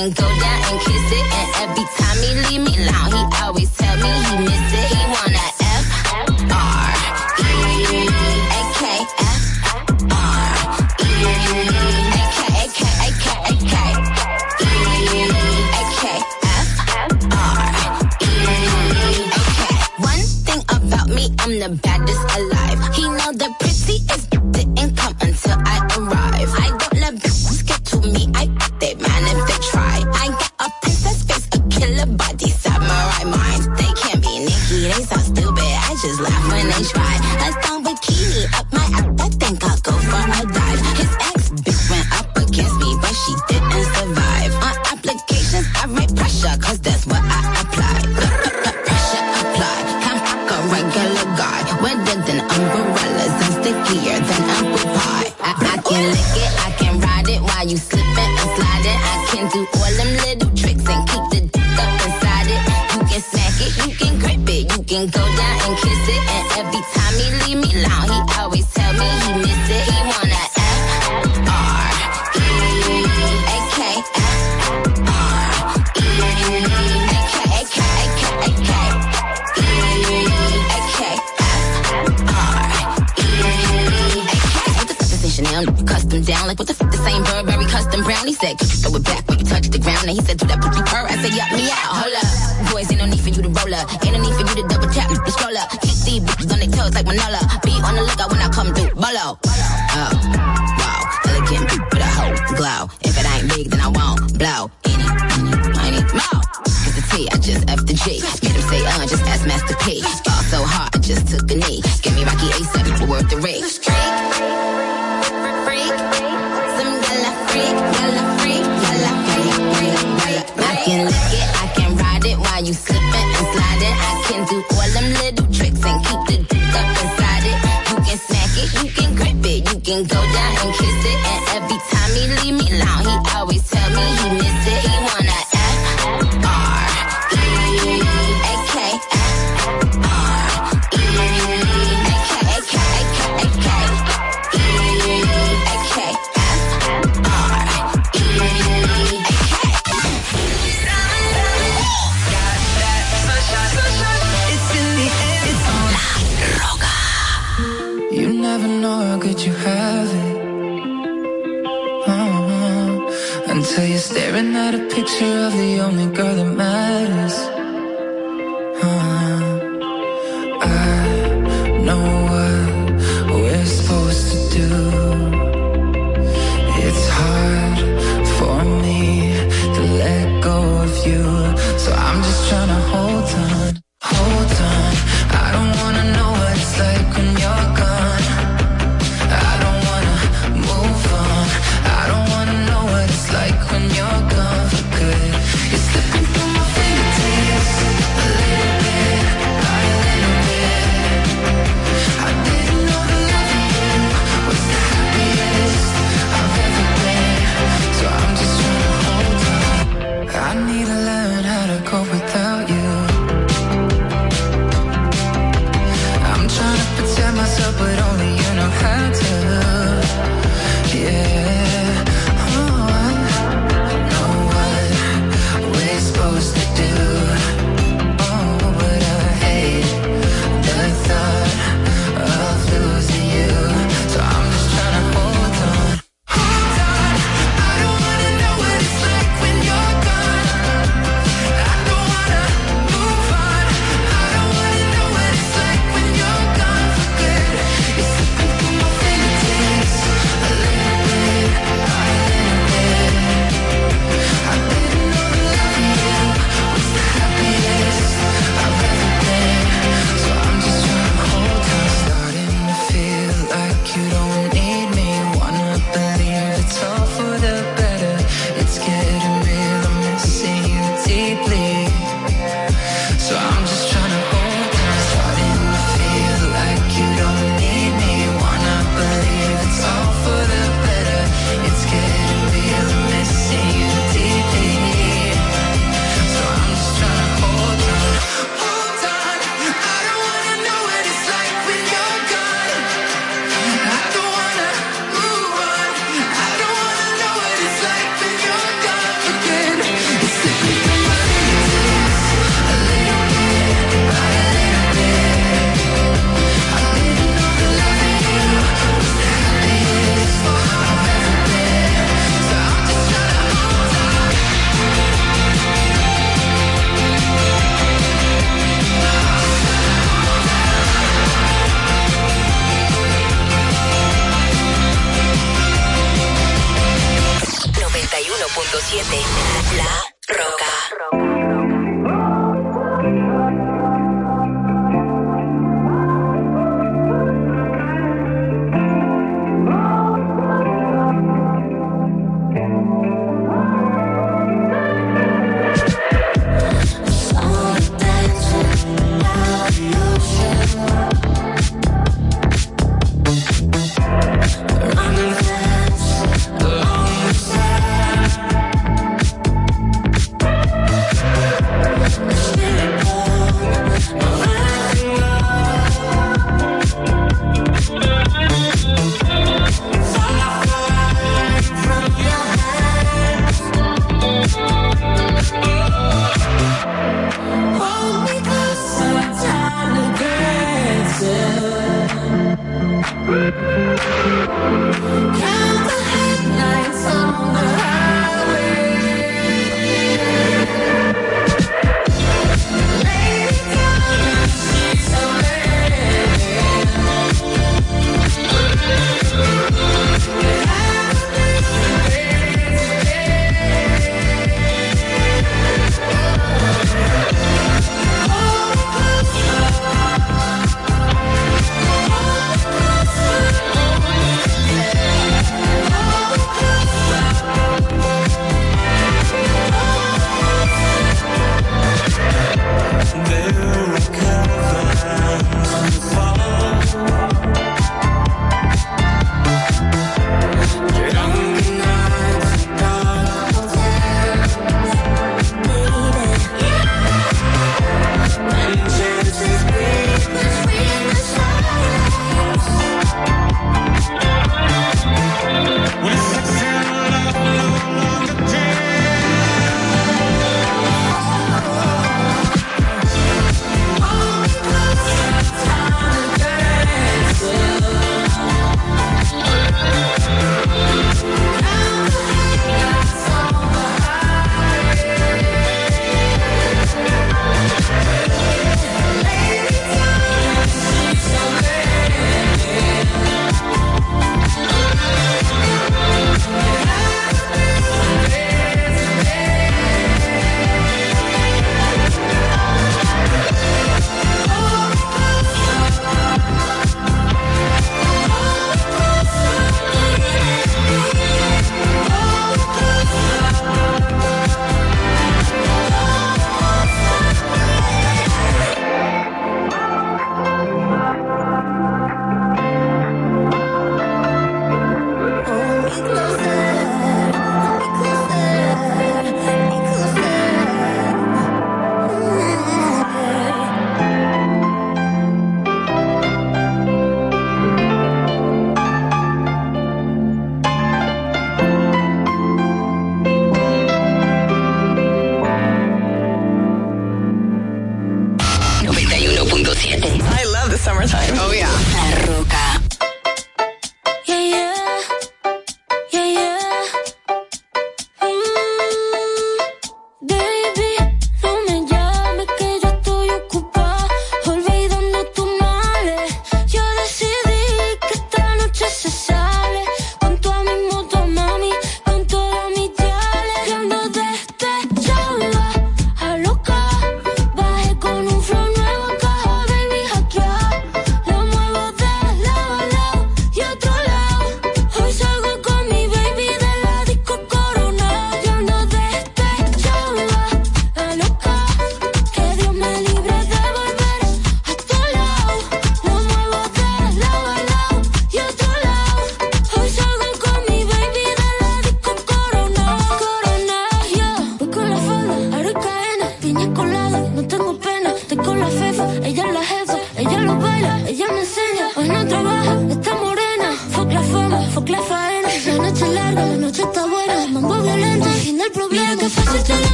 can go down and kiss it. And every time he leave me alone, he always tell me he misses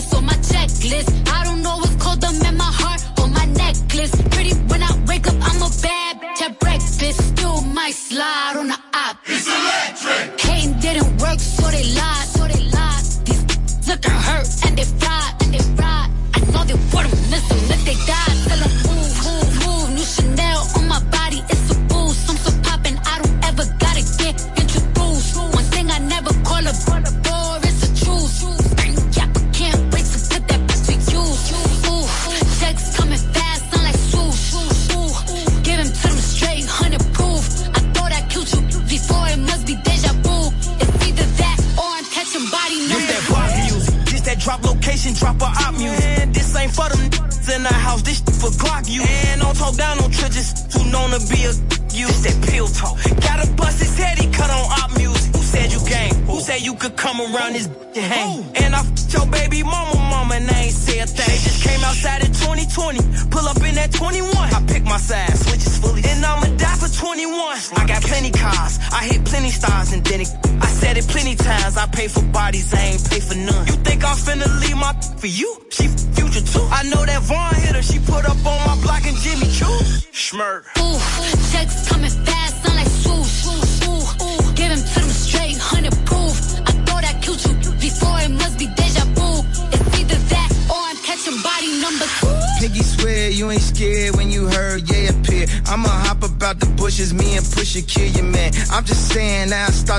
this on my checklist. I don't know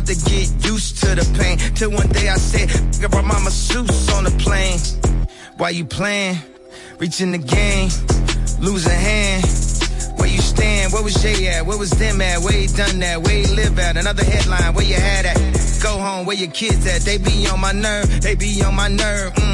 hard to get used to the pain. Till one day I said, I brought my masseuse on the plane. Why you playing? Reaching the game, lose a hand. Where you stand? Where was Jay at? Where was them at? Where you done that? Where you live at? Another headline, where you had at? Go home, where your kids at? They be on my nerve, they be on my nerve. Mm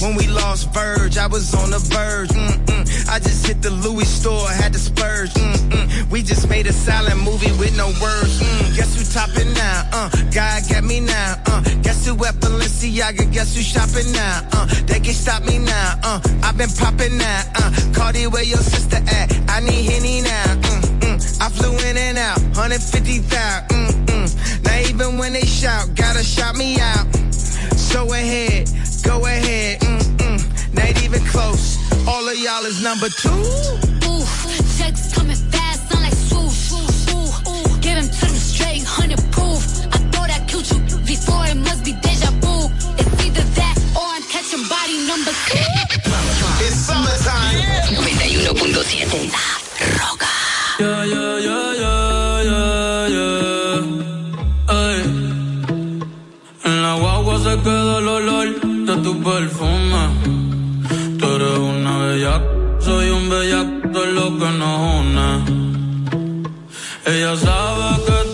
when we lost Verge, I was on the verge. Mm-mm. I just hit the Louis store, had to splurge. Mm-mm. We just made a silent movie with no words. Mm. Guess who topping now? Uh, God got me now. Uh, guess who at Balenciaga? Guess who shopping now? Uh, they can stop me now. Uh, I've been popping now. Uh, Cardi, where your sister at? I need Henny now. Mm, mm. I flew in and out, 150,000. Mm, mm. Now even when they shout, gotta shout me out. So ahead, go ahead, mm-mm, not even close. All of y'all is number two. Ooh, checks coming fast, sound like swoosh. Ooh, ooh, give him to them straight, hundred proof. I thought I killed you before, it must be deja vu. It's either that or I'm catching body number two. it's summertime. 91.7. tu perfume. Tú eres una bella, soy un bellaco, es lo que nos une. Ella sabe que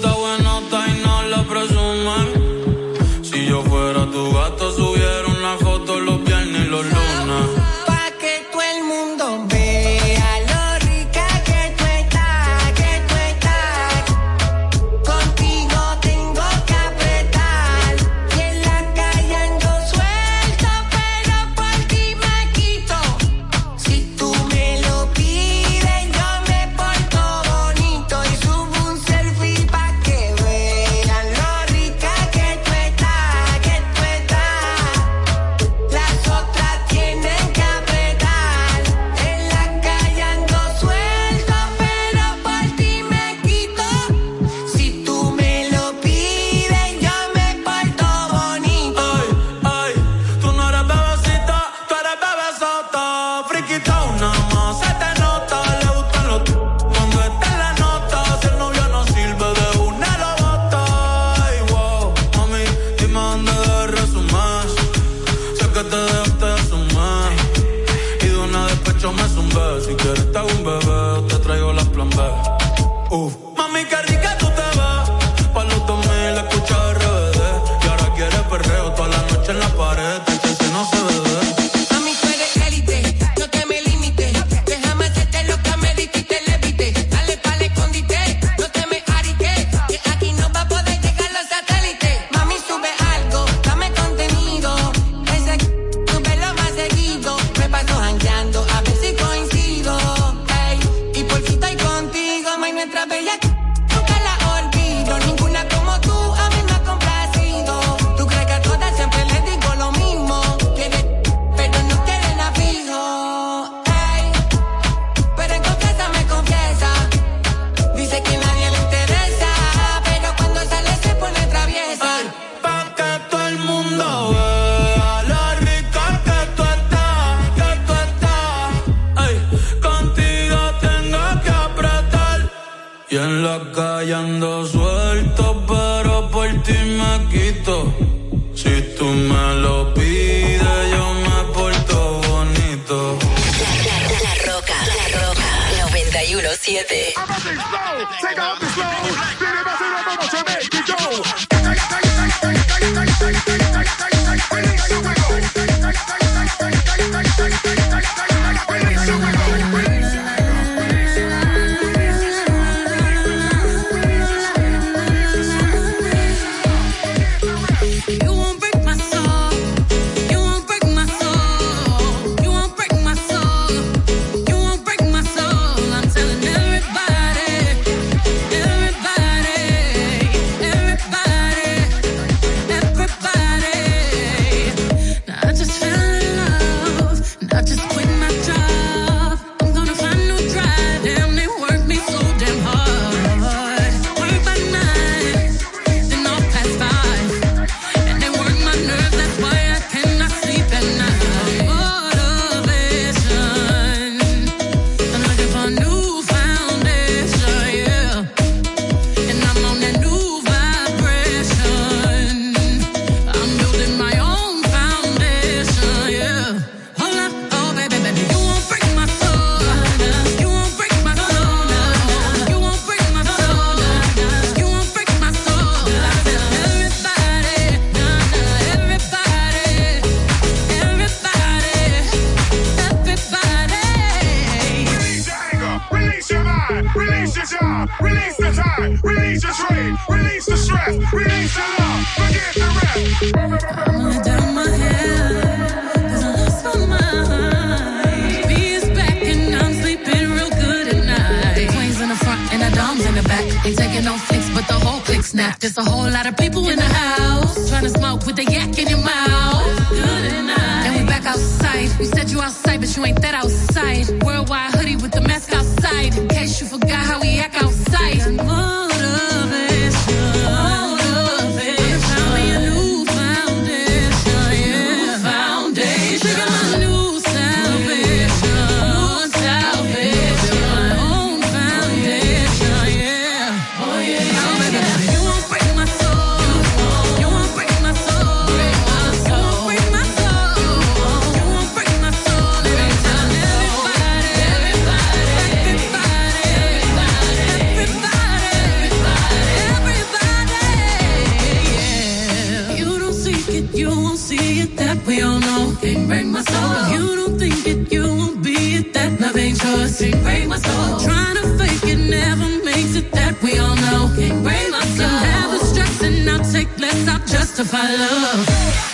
can't break my soul. You don't think it, you won't be it. That nothing's yours can't break my soul. Trying to fake it never makes it. That we all know can't break my soul. Can have the stress and I'll take less. I'll justify love.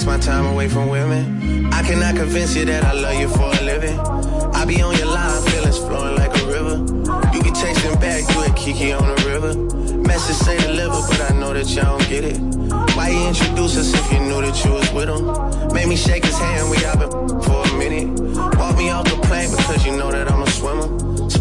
Takes my time away from women. I cannot convince you that I love you for a living. I be on your line, feelings flowing like a river. You be texting back, you and Kiki on the river. Message say deliver, but I know that y'all don't get it. Why you introduce us if you knew that you was with him? Made me shake his hand, we out been for a minute. Walk me off the plane because you know that I'm a swimmer.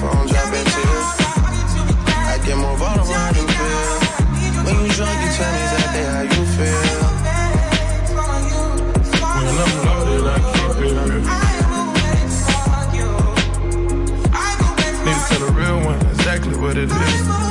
phone, dropping tears. I get more vulnerable, do feel. When you drunk, you tell me exactly how you feel. Need to tell real one exactly what it is.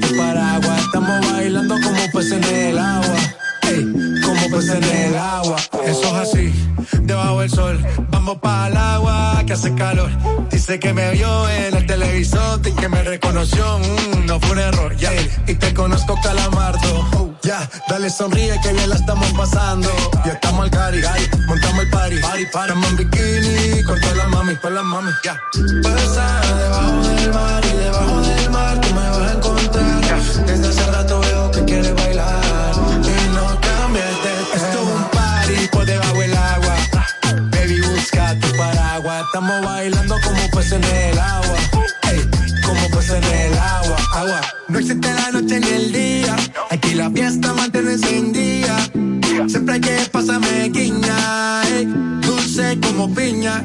Tu paraguas. Estamos bailando como peces en el agua. Ey, como peces en el agua. Eso es así, debajo del sol. Vamos para el agua que hace calor. Dice que me vio en el televisor y que me reconoció. Mm, no fue un error, ya. Y te conozco, calamardo. Oh, Ya, dale sonríe que bien la estamos pasando. Ya estamos al cari, montamos el party. Party, party. Estamos en bikini con todas las mami, con las mami, ya. Pasa debajo del mar y debajo del mar Estamos bailando como peces en el agua. Ey, como peces en el agua. Agua. No existe la noche ni el día. Aquí la fiesta mantiene encendida. Siempre hay que pasarme guiña. ey, dulce como piña.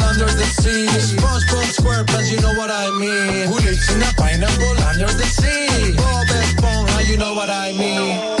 the sea? SpongeBob SquarePants, you know what I mean. Who lives in a pineapple under the sea? Bob Esponja, you know what I mean.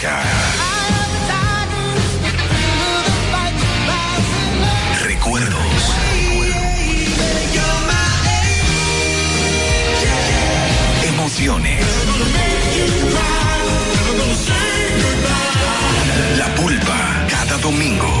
Recuerdos. Emociones. La pulpa, cada domingo,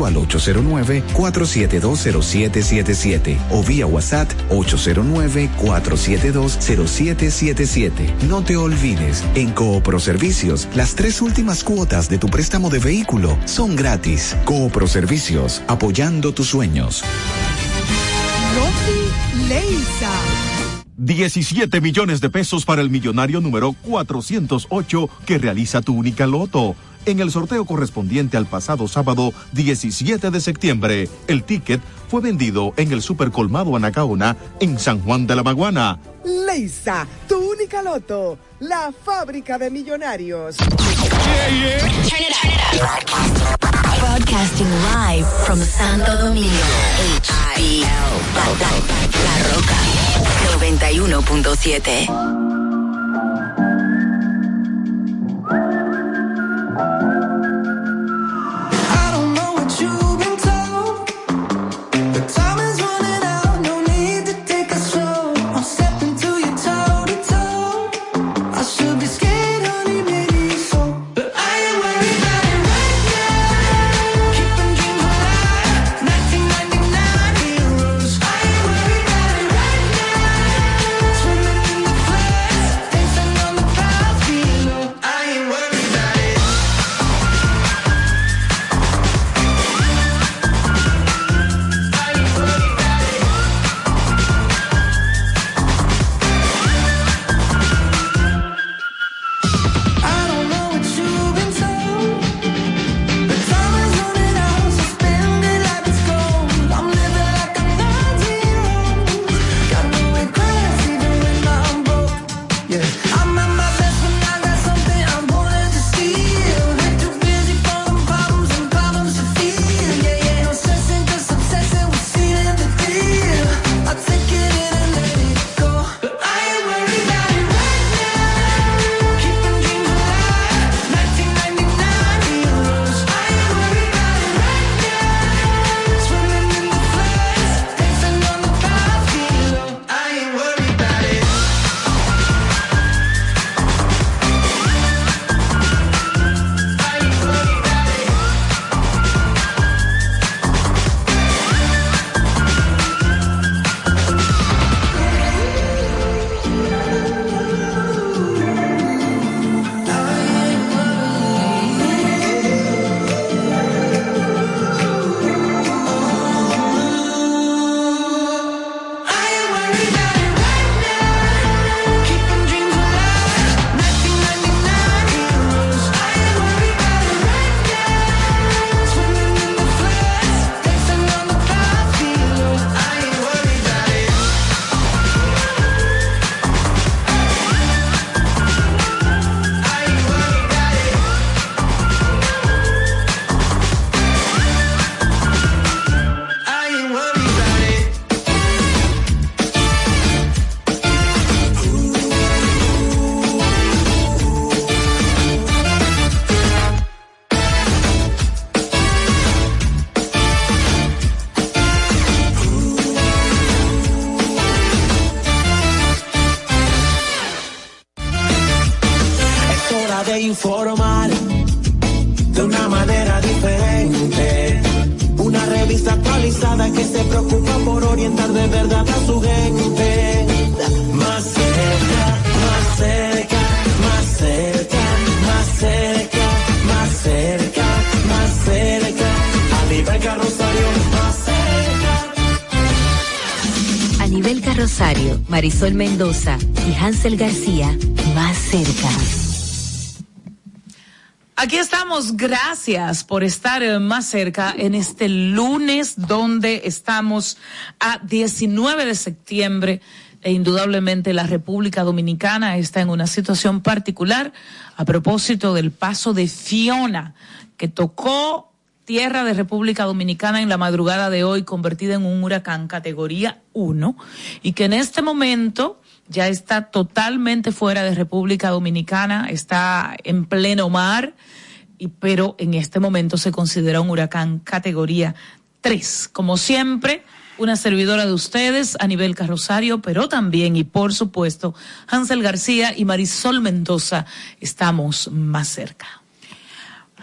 al 809-4720777 o vía WhatsApp 809-4720777. No te olvides, en Coopro Servicios, las tres últimas cuotas de tu préstamo de vehículo son gratis. Coopro Servicios, apoyando tus sueños. Loki Leisa. 17 millones de pesos para el millonario número 408 que realiza tu única loto. En el sorteo correspondiente al pasado sábado 17 de septiembre, el ticket fue vendido en el Supercolmado Anacaona en San Juan de la Maguana. Leisa, tu única loto. La fábrica de millonarios. Broadcasting live from Santo Domingo. HIL. La, la, la Roca. 91.7. Marisol Mendoza y Hansel García, más cerca. Aquí estamos, gracias por estar eh, más cerca en este lunes donde estamos a 19 de septiembre e indudablemente la República Dominicana está en una situación particular a propósito del paso de Fiona que tocó tierra de República Dominicana en la madrugada de hoy convertida en un huracán categoría 1 y que en este momento ya está totalmente fuera de República Dominicana, está en pleno mar, y, pero en este momento se considera un huracán categoría 3. Como siempre, una servidora de ustedes, Anibel Carrosario, pero también y por supuesto Hansel García y Marisol Mendoza estamos más cerca.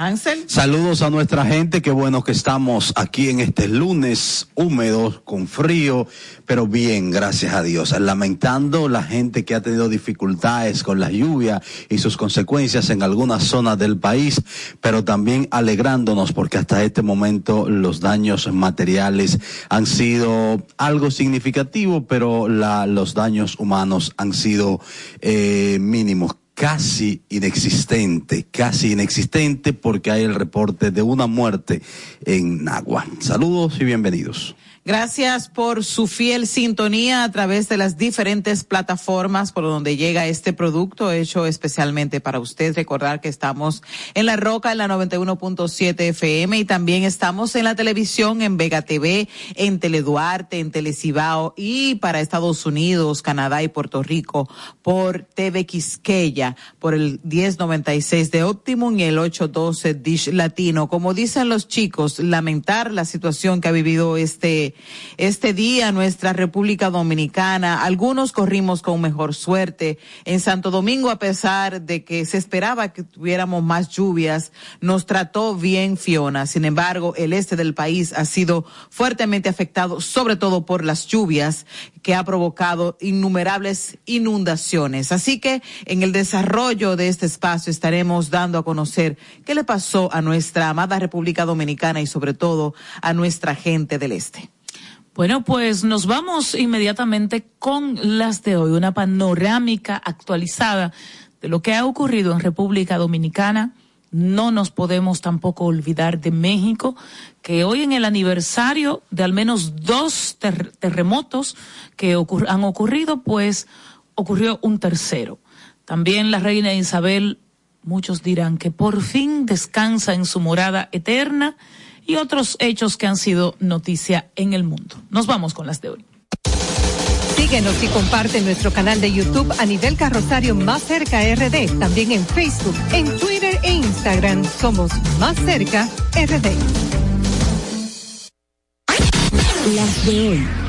Hansel. Saludos a nuestra gente, qué bueno que estamos aquí en este lunes húmedo, con frío, pero bien, gracias a Dios. Lamentando la gente que ha tenido dificultades con la lluvia y sus consecuencias en algunas zonas del país, pero también alegrándonos porque hasta este momento los daños materiales han sido algo significativo, pero la, los daños humanos han sido eh, mínimos casi inexistente, casi inexistente porque hay el reporte de una muerte en Nagua. Saludos y bienvenidos. Gracias por su fiel sintonía a través de las diferentes plataformas por donde llega este producto hecho especialmente para usted. Recordar que estamos en La Roca en la 91.7 FM y también estamos en la televisión en Vega TV, en Teleduarte, en Telecibao y para Estados Unidos, Canadá y Puerto Rico por TV Quisqueya, por el 1096 de Optimum y el 812 Dish Latino. Como dicen los chicos, lamentar la situación que ha vivido este este día nuestra República Dominicana. Algunos corrimos con mejor suerte. En Santo Domingo, a pesar de que se esperaba que tuviéramos más lluvias, nos trató bien Fiona. Sin embargo, el este del país ha sido fuertemente afectado, sobre todo por las lluvias que ha provocado innumerables inundaciones. Así que en el desarrollo de este espacio estaremos dando a conocer qué le pasó a nuestra amada República Dominicana y sobre todo a nuestra gente del este. Bueno, pues nos vamos inmediatamente con las de hoy, una panorámica actualizada de lo que ha ocurrido en República Dominicana. No nos podemos tampoco olvidar de México, que hoy en el aniversario de al menos dos ter terremotos que han ocurrido, pues ocurrió un tercero. También la reina Isabel, muchos dirán que por fin descansa en su morada eterna y otros hechos que han sido noticia en el mundo. Nos vamos con las de hoy. Síguenos y comparte nuestro canal de YouTube a nivel carrosario Más Cerca RD. También en Facebook, en Twitter e Instagram somos Más Cerca RD. Las de hoy.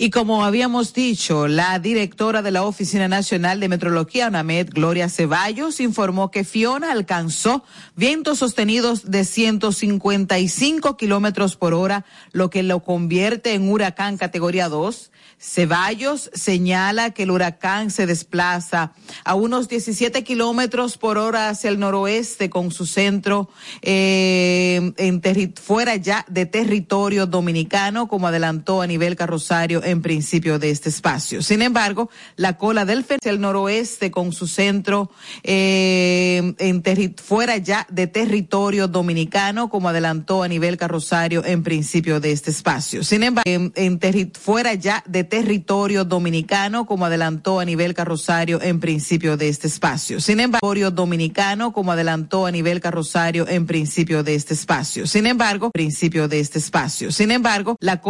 Y como habíamos dicho, la directora de la Oficina Nacional de Metrología, UNAMED, Gloria Ceballos, informó que Fiona alcanzó vientos sostenidos de 155 kilómetros por hora, lo que lo convierte en huracán categoría 2. Ceballos señala que el huracán se desplaza a unos 17 kilómetros por hora hacia el noroeste con su centro eh, en fuera ya de territorio dominicano, como adelantó a nivel carrosario en principio de este espacio. Sin embargo, la cola del el noroeste con su centro eh, en fuera ya de territorio dominicano, como adelantó a nivel carrosario en principio de este espacio. Sin embargo, en fuera ya de territorio dominicano, como adelantó a nivel carrosario en principio de este espacio. Sin embargo, dominicano, como adelantó a nivel carrosario en principio de este espacio. Sin embargo, principio de este espacio. Sin embargo, la